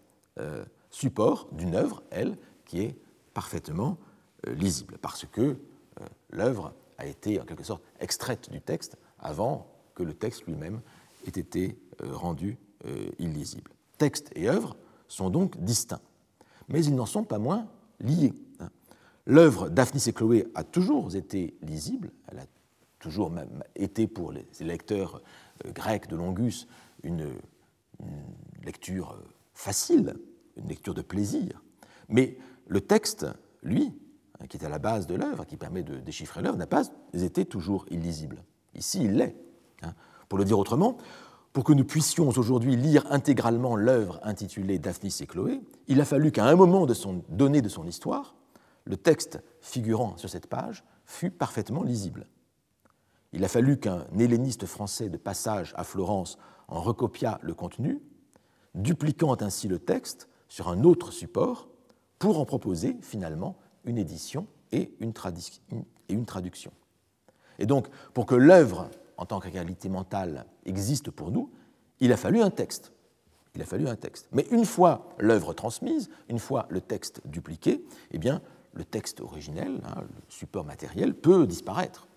support d'une œuvre, elle, qui est parfaitement lisible, parce que l'œuvre a été en quelque sorte extraite du texte avant que le texte lui-même ait été euh, rendu euh, illisible. Texte et œuvre sont donc distincts, mais ils n'en sont pas moins liés. L'œuvre Daphnis et Chloé a toujours été lisible, elle a toujours été pour les lecteurs euh, grecs de Longus une, lecture facile, une lecture de plaisir. Mais le texte, lui, hein, qui est à la base de l'œuvre, qui permet de déchiffrer l'œuvre, n'a pas été toujours illisible. Ici, il l'est. Hein. Pour le dire autrement, pour que nous puissions aujourd'hui lire intégralement l'œuvre intitulée Daphnis et Chloé, il a fallu qu'à un moment donné de son histoire, le texte figurant sur cette page fût parfaitement lisible. Il a fallu qu'un helléniste français de passage à Florence en recopiât le contenu, dupliquant ainsi le texte sur un autre support pour en proposer finalement une édition et une, et une traduction. Et donc, pour que l'œuvre en tant que réalité mentale existe pour nous, il a fallu un texte. Il a fallu un texte. Mais une fois l'œuvre transmise, une fois le texte dupliqué, eh bien, le texte originel, hein, le support matériel, peut disparaître.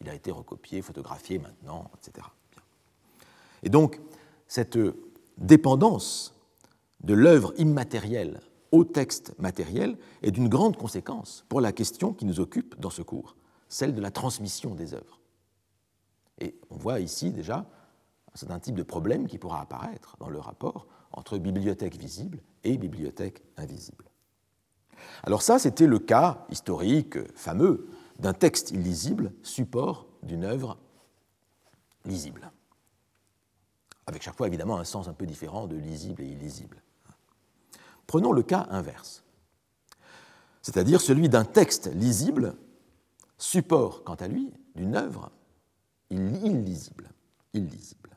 Il a été recopié, photographié maintenant, etc. Et donc, cette dépendance de l'œuvre immatérielle au texte matériel est d'une grande conséquence pour la question qui nous occupe dans ce cours, celle de la transmission des œuvres. Et on voit ici déjà un certain type de problème qui pourra apparaître dans le rapport entre bibliothèque visible et bibliothèque invisible. Alors ça, c'était le cas historique fameux d'un texte illisible, support d'une œuvre lisible. Avec chaque fois évidemment un sens un peu différent de lisible et illisible. Prenons le cas inverse, c'est-à-dire celui d'un texte lisible, support quant à lui d'une œuvre illisible. illisible.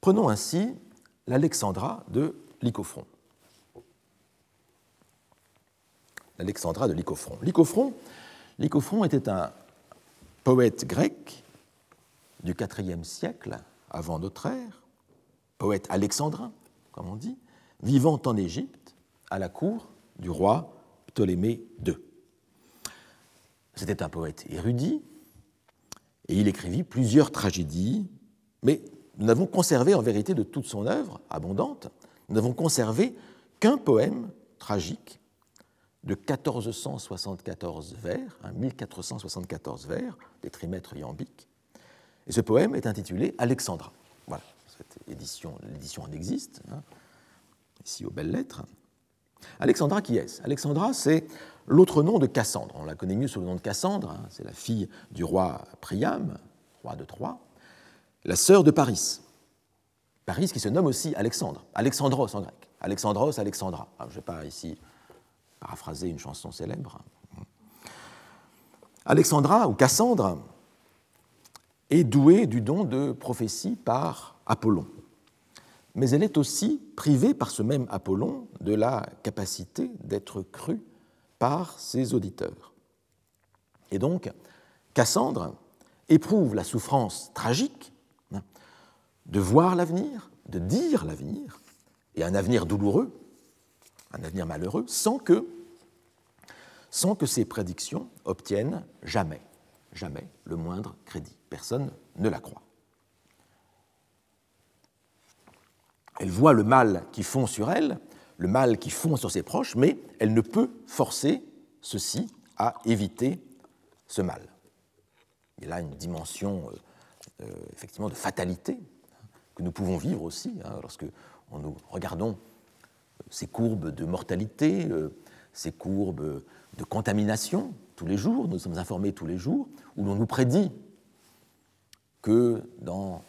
Prenons ainsi l'Alexandra de Lycophron. L'Alexandra de Lycophron. Lycophron, Lycophron était un poète grec du IVe siècle avant notre ère, poète alexandrin, comme on dit, vivant en Égypte à la cour du roi Ptolémée II. C'était un poète érudit, et il écrivit plusieurs tragédies, mais nous n'avons conservé en vérité de toute son œuvre abondante, nous n'avons conservé qu'un poème tragique de 1474 vers, 1474 vers, des trimètres iambiques. Et ce poème est intitulé Alexandra. Voilà, cette édition, l'édition en existe, hein, ici aux belles lettres. Alexandra, qui est-ce? Alexandra, c'est l'autre nom de Cassandre. On la connaît mieux sous le nom de Cassandre, hein. c'est la fille du roi Priam, roi de Troie, la sœur de Paris. Paris qui se nomme aussi Alexandre, Alexandros en grec. Alexandros, Alexandra. Ah, je ne vais pas ici paraphraser une chanson célèbre. Alexandra ou Cassandre est douée du don de prophétie par Apollon mais elle est aussi privée par ce même Apollon de la capacité d'être crue par ses auditeurs. Et donc, Cassandre éprouve la souffrance tragique hein, de voir l'avenir, de dire l'avenir, et un avenir douloureux, un avenir malheureux, sans que, sans ses prédictions obtiennent jamais, jamais le moindre crédit. Personne ne la croit. Elle voit le mal qui fond sur elle, le mal qui fond sur ses proches, mais elle ne peut forcer ceux-ci à éviter ce mal. Il y a une dimension euh, euh, effectivement de fatalité que nous pouvons vivre aussi hein, lorsque nous regardons ces courbes de mortalité, euh, ces courbes de contamination tous les jours, nous sommes informés tous les jours, où l'on nous prédit que dans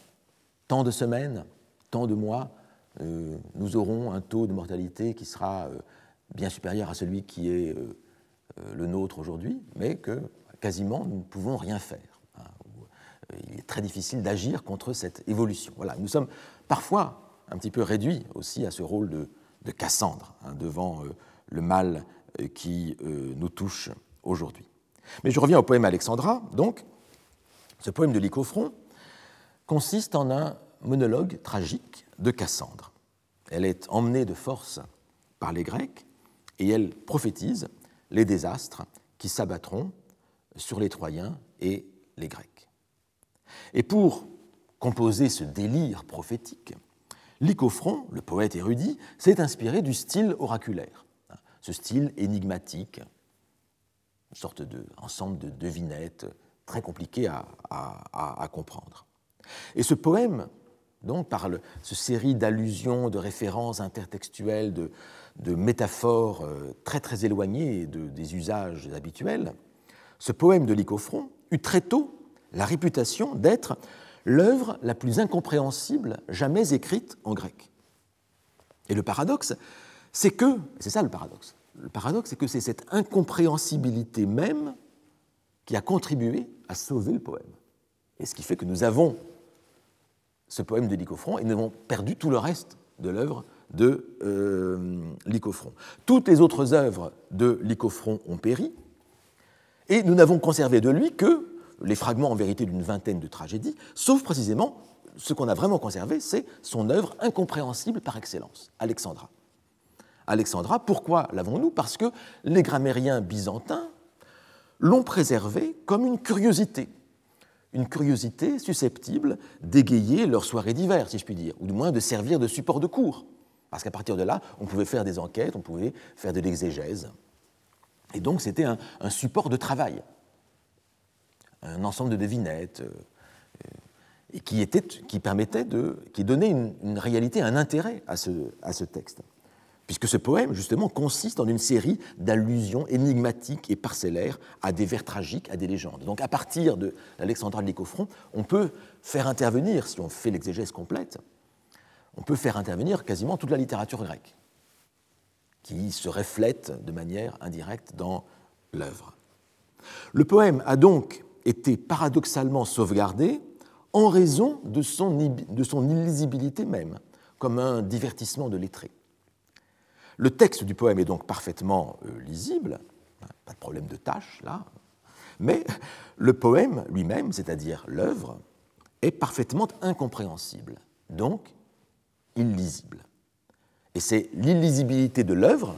tant de semaines, tant de mois, euh, nous aurons un taux de mortalité qui sera euh, bien supérieur à celui qui est le nôtre aujourd'hui, mais qu'il quasiment nous ne pouvons rien faire. Hein, il est très difficile d'agir contre cette évolution. Voilà, nous sommes parfois un petit peu réduits aussi à ce rôle de, Cassandre hein, devant euh, le mal euh, qui nous touche aujourd'hui. Mais je reviens au poème Alexandra, donc. Ce poème de Lycophron consiste en un monologue tragique de Cassandre. Elle est emmenée de force par les Grecs et elle prophétise les désastres qui s'abattront sur les Troyens et les Grecs. Et pour composer ce délire prophétique, Lycophron, le poète érudit, s'est inspiré du style oraculaire, ce style énigmatique, une sorte d'ensemble de devinettes très compliqué à, comprendre. Et ce poème, donc, par ce série d'allusions, de références intertextuelles, de, de métaphores euh, très très éloignées des usages habituels, ce poème de Lycophron eut très tôt la réputation d'être l'œuvre la plus incompréhensible jamais écrite en grec. Et le paradoxe, c'est que, c'est ça le paradoxe, le paradoxe, c'est que c'est cette incompréhensibilité même qui a contribué à sauver le poème. Et ce qui fait que nous avons ce poème de Lycophron et nous avons perdu tout le reste de l'œuvre de euh, Lycophron. Toutes les autres œuvres de Lycophron ont péri, et nous n'avons conservé de lui que les fragments en vérité d'une vingtaine de tragédies, sauf précisément ce qu'on a vraiment conservé, c'est son œuvre incompréhensible par excellence, Alexandra. Alexandra, pourquoi l'avons-nous? Parce que les grammairiens byzantins l'ont préservé comme une curiosité, une curiosité susceptible d'égayer leur soirée d'hiver, si je puis dire, ou du moins de servir de support de cours. Parce qu'à partir de là, on pouvait faire des enquêtes, on pouvait faire de l'exégèse. Et donc c'était un, support de travail, un ensemble de devinettes, euh, et qui, était, qui permettait de, qui donnait une, réalité, un intérêt à ce, à ce texte puisque ce poème, justement, consiste en une série d'allusions énigmatiques et parcellaires à des vers tragiques, à des légendes. Donc, à partir de l'Alexandra de Lycophron, on peut faire intervenir, si on fait l'exégèse complète, on peut faire intervenir quasiment toute la littérature grecque, qui se reflète de manière indirecte dans l'œuvre. Le poème a donc été paradoxalement sauvegardé en raison de son, illisibilité même, comme un divertissement de lettrés. Le texte du poème est donc parfaitement euh, lisible, pas de problème de tâche là, mais le poème lui-même, c'est-à-dire l'œuvre, est parfaitement incompréhensible, donc illisible. Et c'est l'illisibilité de l'œuvre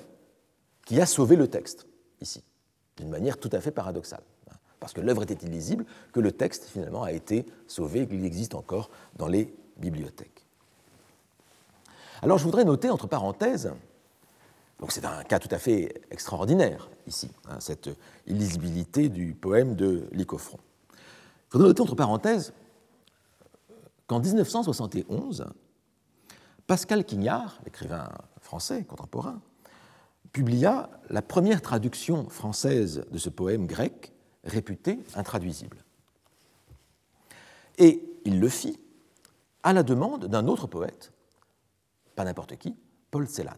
qui a sauvé le texte, ici, d'une manière tout à fait paradoxale. Parce que l'œuvre était illisible, que le texte, finalement, a été sauvé, qu'il existe encore dans les bibliothèques. Alors je voudrais noter, entre parenthèses, donc c'est un cas tout à fait extraordinaire ici, hein, cette illisibilité du poème de Lycophron. Il faudrait noter entre parenthèses qu'en 1971, Pascal Quignard, l'écrivain français contemporain, publia la première traduction française de ce poème grec réputé intraduisible. Et il le fit à la demande d'un autre poète, pas n'importe qui, Paul Celan.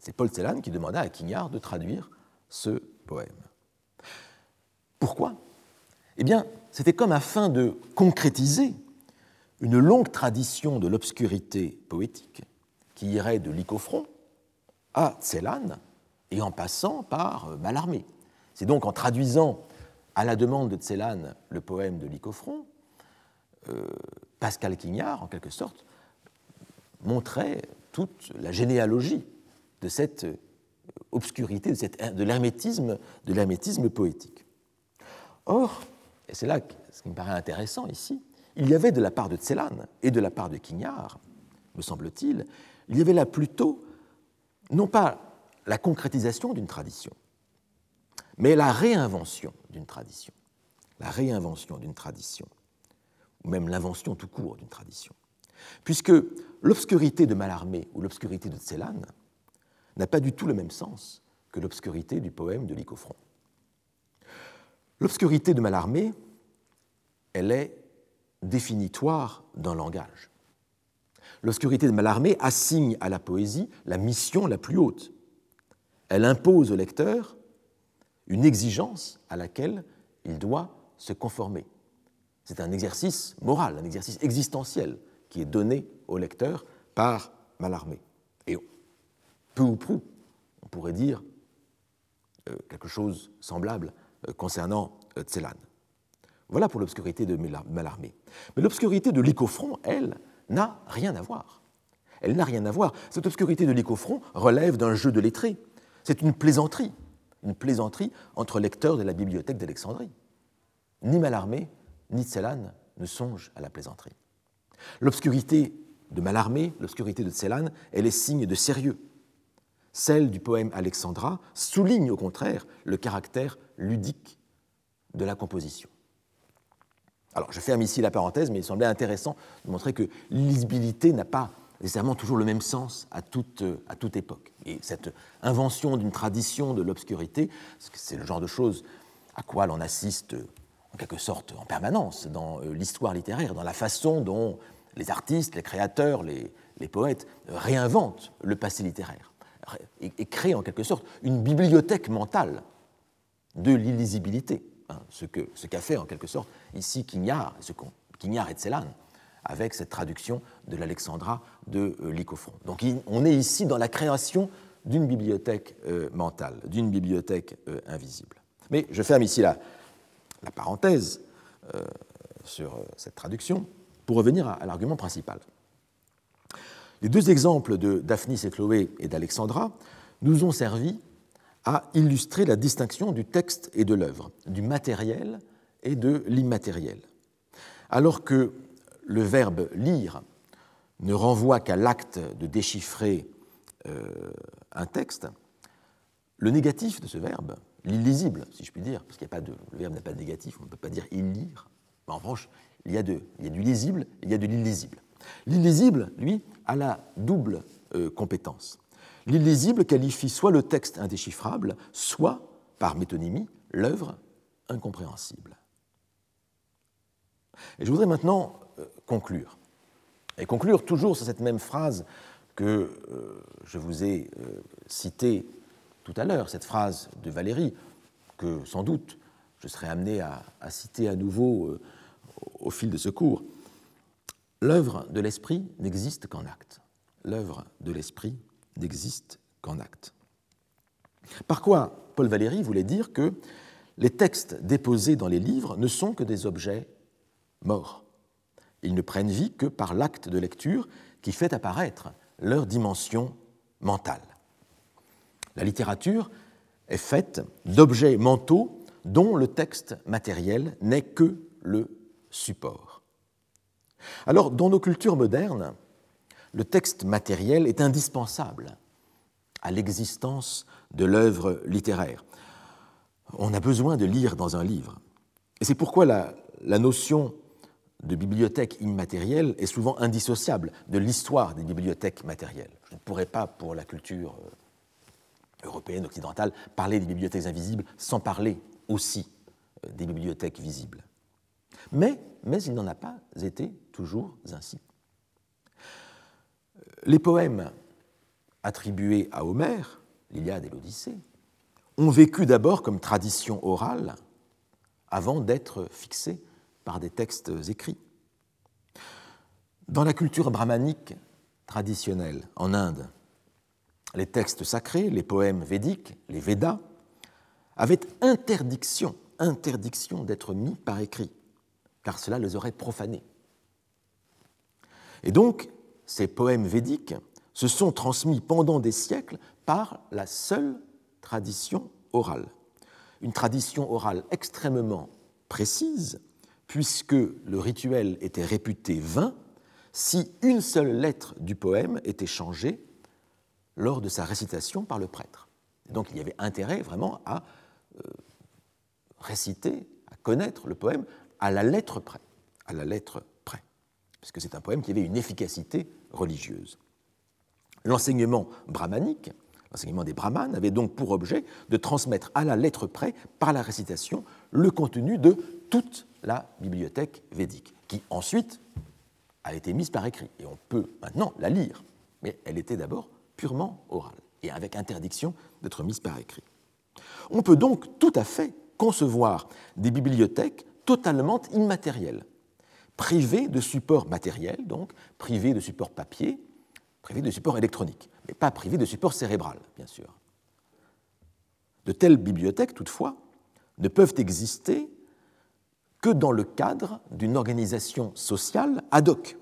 C'est Paul Celan qui demanda à Quignard de traduire ce poème. Pourquoi? Eh bien, c'était comme afin de concrétiser une longue tradition de l'obscurité poétique qui irait de Lycophron à Celan et en passant par Mallarmé. C'est donc en traduisant à la demande de Celan le poème de Lycophron, euh, Pascal Quignard, en quelque sorte, montrait toute la généalogie de cette euh, obscurité, de, l'hermétisme, de l'hermétisme poétique. Or, et c'est là ce qui me paraît intéressant ici, il y avait de la part de Celan et de la part de Quignard, me semble-t-il, il y avait là plutôt non pas la concrétisation d'une tradition, mais la réinvention d'une tradition, la réinvention d'une tradition, ou même l'invention tout court d'une tradition. Puisque l'obscurité de Mallarmé ou l'obscurité de Celan n'a pas du tout le même sens que l'obscurité du poème de Lycophron. L'obscurité de Mallarmé, elle est définitoire d'un langage. L'obscurité de Mallarmé assigne à la poésie la mission la plus haute. Elle impose au lecteur une exigence à laquelle il doit se conformer. C'est un exercice moral, un exercice existentiel qui est donné au lecteur par Mallarmé. Et peu ou prou, on pourrait dire euh, quelque chose semblable euh, concernant euh, Tselan. Voilà pour l'obscurité de Mallarmé. Mais l'obscurité de Lycophron, elle, n'a rien à voir. Elle n'a rien à voir. Cette obscurité de Lycophron relève d'un jeu de lettrés. C'est une plaisanterie, une plaisanterie entre lecteurs de la bibliothèque d'Alexandrie. Ni Mallarmé, ni Tselan ne songent à la plaisanterie. L'obscurité de Mallarmé, l'obscurité de Tselan, elle est signe de sérieux. Celle du poème Alexandra souligne au contraire le caractère ludique de la composition. Alors, je ferme ici la parenthèse, mais il semblait intéressant de montrer que l'illisibilité n'a pas nécessairement toujours le même sens à à toute époque. Et cette invention d'une tradition de l'obscurité, c'est le genre de choses à quoi l'on assiste en quelque sorte en permanence dans euh, l'histoire littéraire, dans la façon dont les artistes, les créateurs, les, poètes réinventent le passé littéraire et, créent en quelque sorte une bibliothèque mentale de l'illisibilité, hein, ce qu'a ce fait en quelque sorte ici Quignard, ce Quignard et Tselan, avec cette traduction de l'Alexandra de euh, Lycophron. Donc on est ici dans la création d'une bibliothèque euh, mentale, d'une bibliothèque euh, invisible. Mais je ferme ici la, parenthèse sur cette traduction pour revenir à, l'argument principal. Les deux exemples de Daphnis et Chloé et d'Alexandra nous ont servi à illustrer la distinction du texte et de l'œuvre, du matériel et de l'immatériel. Alors que le verbe lire ne renvoie qu'à l'acte de déchiffrer euh, un texte, le négatif de ce verbe, l'illisible, si je puis dire, parce qu'il a pas de, le verbe n'a pas de négatif, on ne peut pas dire il lire, mais en revanche, il y a, il y a du lisible et il y a de l'illisible. L'illisible, lui, a la double euh, compétence. L'illisible qualifie soit le texte indéchiffrable, soit, par métonymie, l'œuvre incompréhensible. Et je voudrais maintenant conclure. Et conclure toujours sur cette même phrase que euh, je vous ai euh, citée tout à l'heure, cette phrase de Valérie, que sans doute je serai amené à, citer à nouveau au fil de ce cours. L'œuvre de l'esprit n'existe qu'en acte. L'œuvre de l'esprit n'existe qu'en acte. Par quoi Paul Valéry voulait dire que les textes déposés dans les livres ne sont que des objets morts. Ils ne prennent vie que par l'acte de lecture qui fait apparaître leur dimension mentale. La littérature est faite d'objets mentaux dont le texte matériel n'est que le support. Alors, dans nos cultures modernes, le texte matériel est indispensable à l'existence de l'œuvre littéraire. On a besoin de lire dans un livre. Et c'est pourquoi la, notion de bibliothèque immatérielle est souvent indissociable de l'histoire des bibliothèques matérielles. Je ne pourrais pas, pour la culture euh, européenne, occidentale, parler des bibliothèques invisibles sans parler aussi euh, des bibliothèques visibles. Mais, mais il n'en a pas été toujours ainsi. Les poèmes attribués à Homère, l'Iliade et l'Odyssée, ont vécu d'abord comme tradition orale avant d'être fixés par des textes écrits. Dans la culture brahmanique traditionnelle en Inde, les textes sacrés, les poèmes védiques, les Védas, avaient interdiction, interdiction d'être mis par écrit, car cela les aurait profanés. Et donc, ces poèmes védiques se sont transmis pendant des siècles par la seule tradition orale. Une tradition orale extrêmement précise puisque le rituel était réputé vain si une seule lettre du poème était changée lors de sa récitation par le prêtre. donc il y avait intérêt vraiment à euh, réciter, à connaître le poème à la lettre près, puisque c'est un poème qui avait une efficacité religieuse. L'enseignement brahmanique, l'enseignement des brahmanes, avait donc pour objet de transmettre à la lettre près, par la récitation, le contenu de toute la bibliothèque védique, qui ensuite a été mise par écrit. Et on peut maintenant la lire, mais elle était d'abord purement orale, et avec interdiction d'être mise par écrit. On peut donc tout à fait concevoir des bibliothèques totalement immatérielles, privées de support matériel, donc privées de support papier, privées de support électronique, mais pas privées de support cérébral, bien sûr. De telles bibliothèques, toutefois, ne peuvent exister que dans le cadre d'une organisation sociale ad hoc,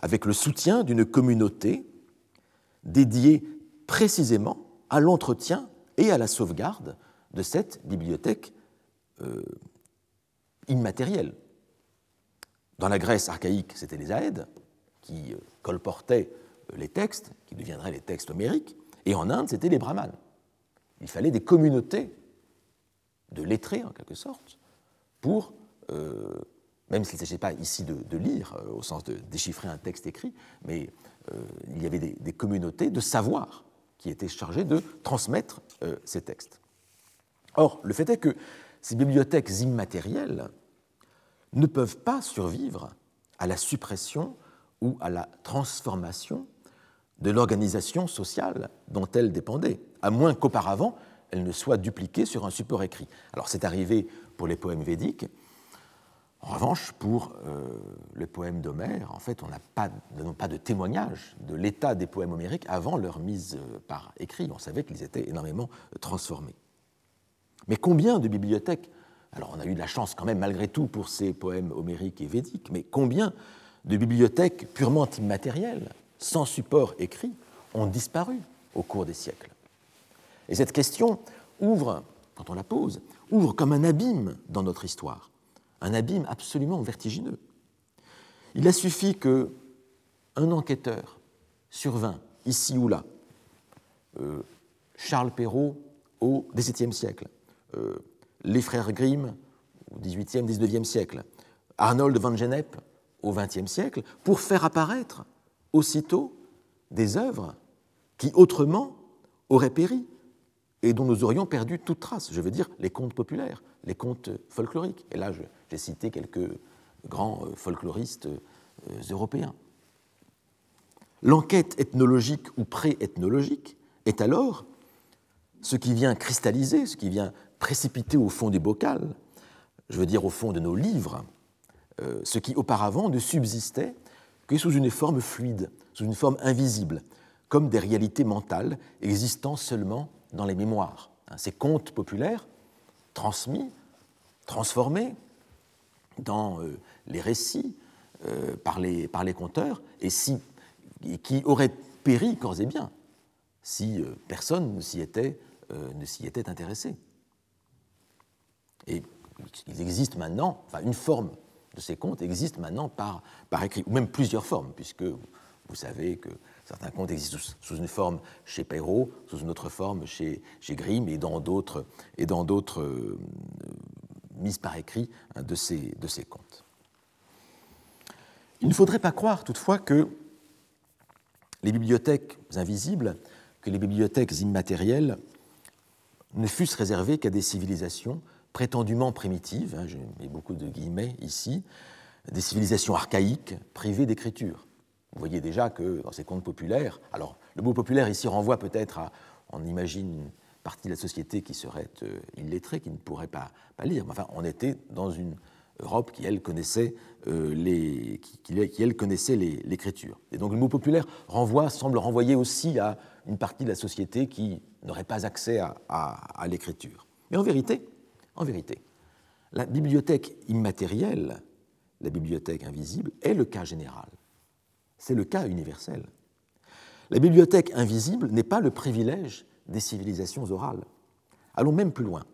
avec le soutien d'une communauté dédiée précisément à l'entretien et à la sauvegarde de cette bibliothèque euh, immatérielle. Dans la Grèce archaïque, c'était les aèdes qui euh, colportaient euh, les textes, qui deviendraient les textes homériques, et en Inde, c'était les brahmanes. Il fallait des communautés de lettrés, en quelque sorte, pour, même s'il ne s'agissait pas ici de, lire, au sens de déchiffrer un texte écrit, mais il y avait des, des communautés de savoir qui étaient chargées de transmettre ces textes. Or, le fait est que ces bibliothèques immatérielles ne peuvent pas survivre à la suppression ou à la transformation de l'organisation sociale dont elles dépendaient, à moins qu'auparavant elles ne soient dupliquées sur un support écrit. Alors c'est arrivé pour les poèmes védiques. En revanche, pour euh, le poème d'Homère, en fait, on n'a pas, pas, de témoignage de l'état des poèmes homériques avant leur mise euh, par écrit. On savait qu'ils étaient énormément euh, transformés. Mais combien de bibliothèques, alors on a eu de la chance quand même malgré tout pour ces poèmes homériques et védiques, mais combien de bibliothèques purement immatérielles, sans support écrit, ont disparu au cours des siècles? Et cette question ouvre, quand on la pose, ouvre comme un abîme dans notre histoire, un abîme absolument vertigineux. Il a suffi que un enquêteur sur ici ou là, euh, Charles Perrault au XVIIe siècle, euh, les frères Grimm au XVIIIe, XIXe siècle, Arnold van Gennep au XXe siècle, pour faire apparaître aussitôt des œuvres qui autrement auraient péri et dont nous aurions perdu toute trace. Je veux dire les contes populaires, les contes folkloriques. Et là, j'ai cité quelques grands euh, folkloristes euh, européens. L'enquête ethnologique ou pré-ethnologique est alors ce qui vient cristalliser, ce qui vient précipité au fond du bocal, je veux dire au fond de nos livres, euh, ce qui auparavant ne subsistait que sous une forme fluide, sous une forme invisible, comme des réalités mentales existant seulement dans les mémoires. Hein, ces contes populaires transmis, transformés dans euh, les récits euh, par, les, par les conteurs, et, qui auraient péri corps et bien si personne ne s'y était, était intéressé. Et il existe maintenant, enfin une forme de ces contes existe maintenant par, par écrit, ou même plusieurs formes, puisque vous savez que certains contes existent sous, une forme chez Perrault, sous une autre forme chez, Grimm et dans d'autres euh, mises par écrit hein, de, ces, de ces contes. Il ne faudrait pas croire toutefois que les bibliothèques invisibles, que les bibliothèques immatérielles ne fussent réservées qu'à des civilisations prétendument primitives, hein, je mets beaucoup de guillemets ici, des civilisations archaïques privées d'écriture. Vous voyez déjà que dans ces contes populaires, alors le mot populaire ici renvoie peut-être à, on imagine une partie de la société qui serait euh, illettrée, qui ne pourrait pas, pas lire, enfin on était dans une Europe qui, elle, connaissait euh, les, qui, elle, connaissait l'écriture. Et donc le mot populaire renvoie, semble renvoyer aussi à une partie de la société qui n'aurait pas accès à, à l'écriture. Mais en vérité, en vérité, la bibliothèque immatérielle, la bibliothèque invisible, est le cas général. C'est le cas universel. La bibliothèque invisible n'est pas le privilège des civilisations orales. Allons même plus loin.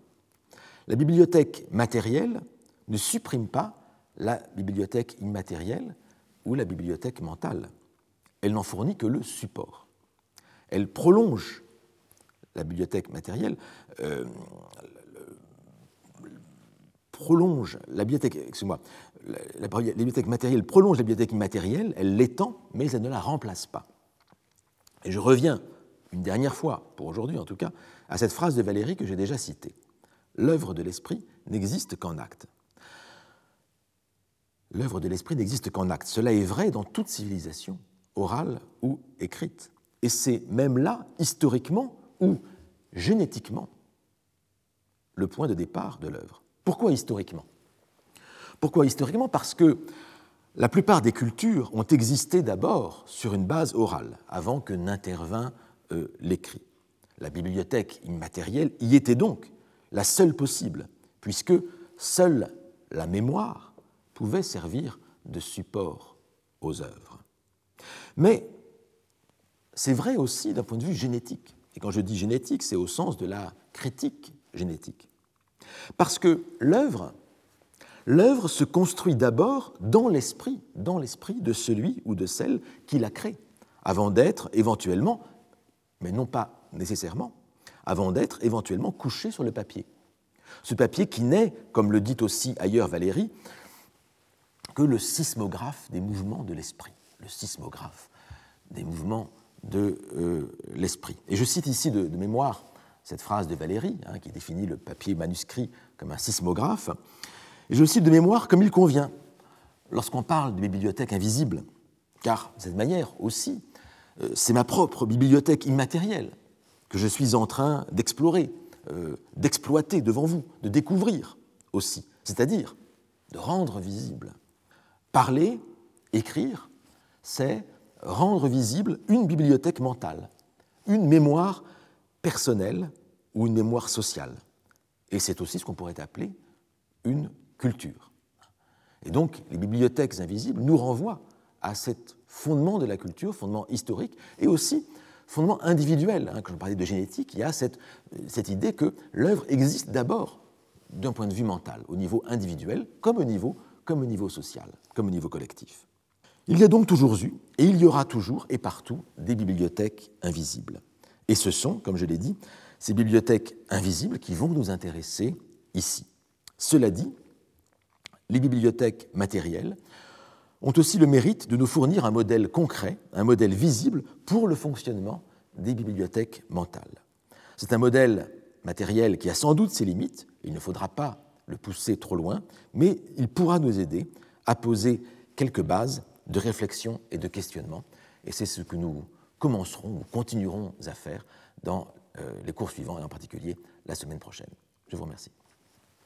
La bibliothèque matérielle ne supprime pas la bibliothèque immatérielle ou la bibliothèque mentale. Elle n'en fournit que le support. Elle prolonge la bibliothèque matérielle. Euh, prolonge la bibliothèque, excusez-moi, la, bibliothèque matérielle prolonge la bibliothèque immatérielle, elle l'étend, mais elle ne la remplace pas. Et je reviens une dernière fois, pour aujourd'hui en tout cas, à cette phrase de Valérie que j'ai déjà citée. L'œuvre de l'esprit n'existe qu'en acte. L'œuvre de l'esprit n'existe qu'en acte. Cela est vrai dans toute civilisation, orale ou écrite. Et c'est même là, historiquement ou génétiquement, le point de départ de l'œuvre. Pourquoi historiquement? Pourquoi historiquement Parce que la plupart des cultures ont existé d'abord sur une base orale, avant que n'intervint euh, l'écrit. La bibliothèque immatérielle y était donc la seule possible, puisque seule la mémoire pouvait servir de support aux œuvres. Mais c'est vrai aussi d'un point de vue génétique. Et quand je dis génétique, c'est au sens de la critique génétique. Parce que l'œuvre, l'œuvre se construit d'abord dans l'esprit, dans l'esprit de celui ou de celle qui la crée, avant d'être éventuellement, mais non pas nécessairement, avant d'être éventuellement couché sur le papier. Ce papier qui n'est, comme le dit aussi ailleurs Valérie, que le sismographe des mouvements de l'esprit. Le sismographe des mouvements de euh, l'esprit. Et je cite ici de, mémoire cette phrase de Valérie, hein, qui définit le papier manuscrit comme un sismographe. Et je cite de mémoire comme il convient lorsqu'on parle de bibliothèque invisible, car de cette manière aussi, euh, c'est ma propre bibliothèque immatérielle que je suis en train d'explorer, euh, d'exploiter devant vous, de découvrir aussi, c'est-à-dire de rendre visible. Parler, écrire, c'est rendre visible une bibliothèque mentale, une mémoire personnelle ou une mémoire sociale. Et c'est aussi ce qu'on pourrait appeler une culture. Et donc, les bibliothèques invisibles nous renvoient à ce fondement de la culture, fondement historique, et aussi fondement individuel. Hein, quand je parlais de génétique, il y a cette, cette idée que l'œuvre existe d'abord d'un point de vue mental, au niveau individuel, comme au niveau, comme au niveau social, comme au niveau collectif. Il y a donc toujours eu, et il y aura toujours et partout, des bibliothèques invisibles. Et ce sont, comme je l'ai dit, ces bibliothèques invisibles qui vont nous intéresser ici. Cela dit, les bibliothèques matérielles ont aussi le mérite de nous fournir un modèle concret, un modèle visible pour le fonctionnement des bibliothèques mentales. C'est un modèle matériel qui a sans doute ses limites, il ne faudra pas le pousser trop loin, mais il pourra nous aider à poser quelques bases de réflexion et de questionnement. Et c'est ce que nous commencerons ou continuerons à faire dans euh, les cours suivants et en particulier la semaine prochaine. Je vous remercie.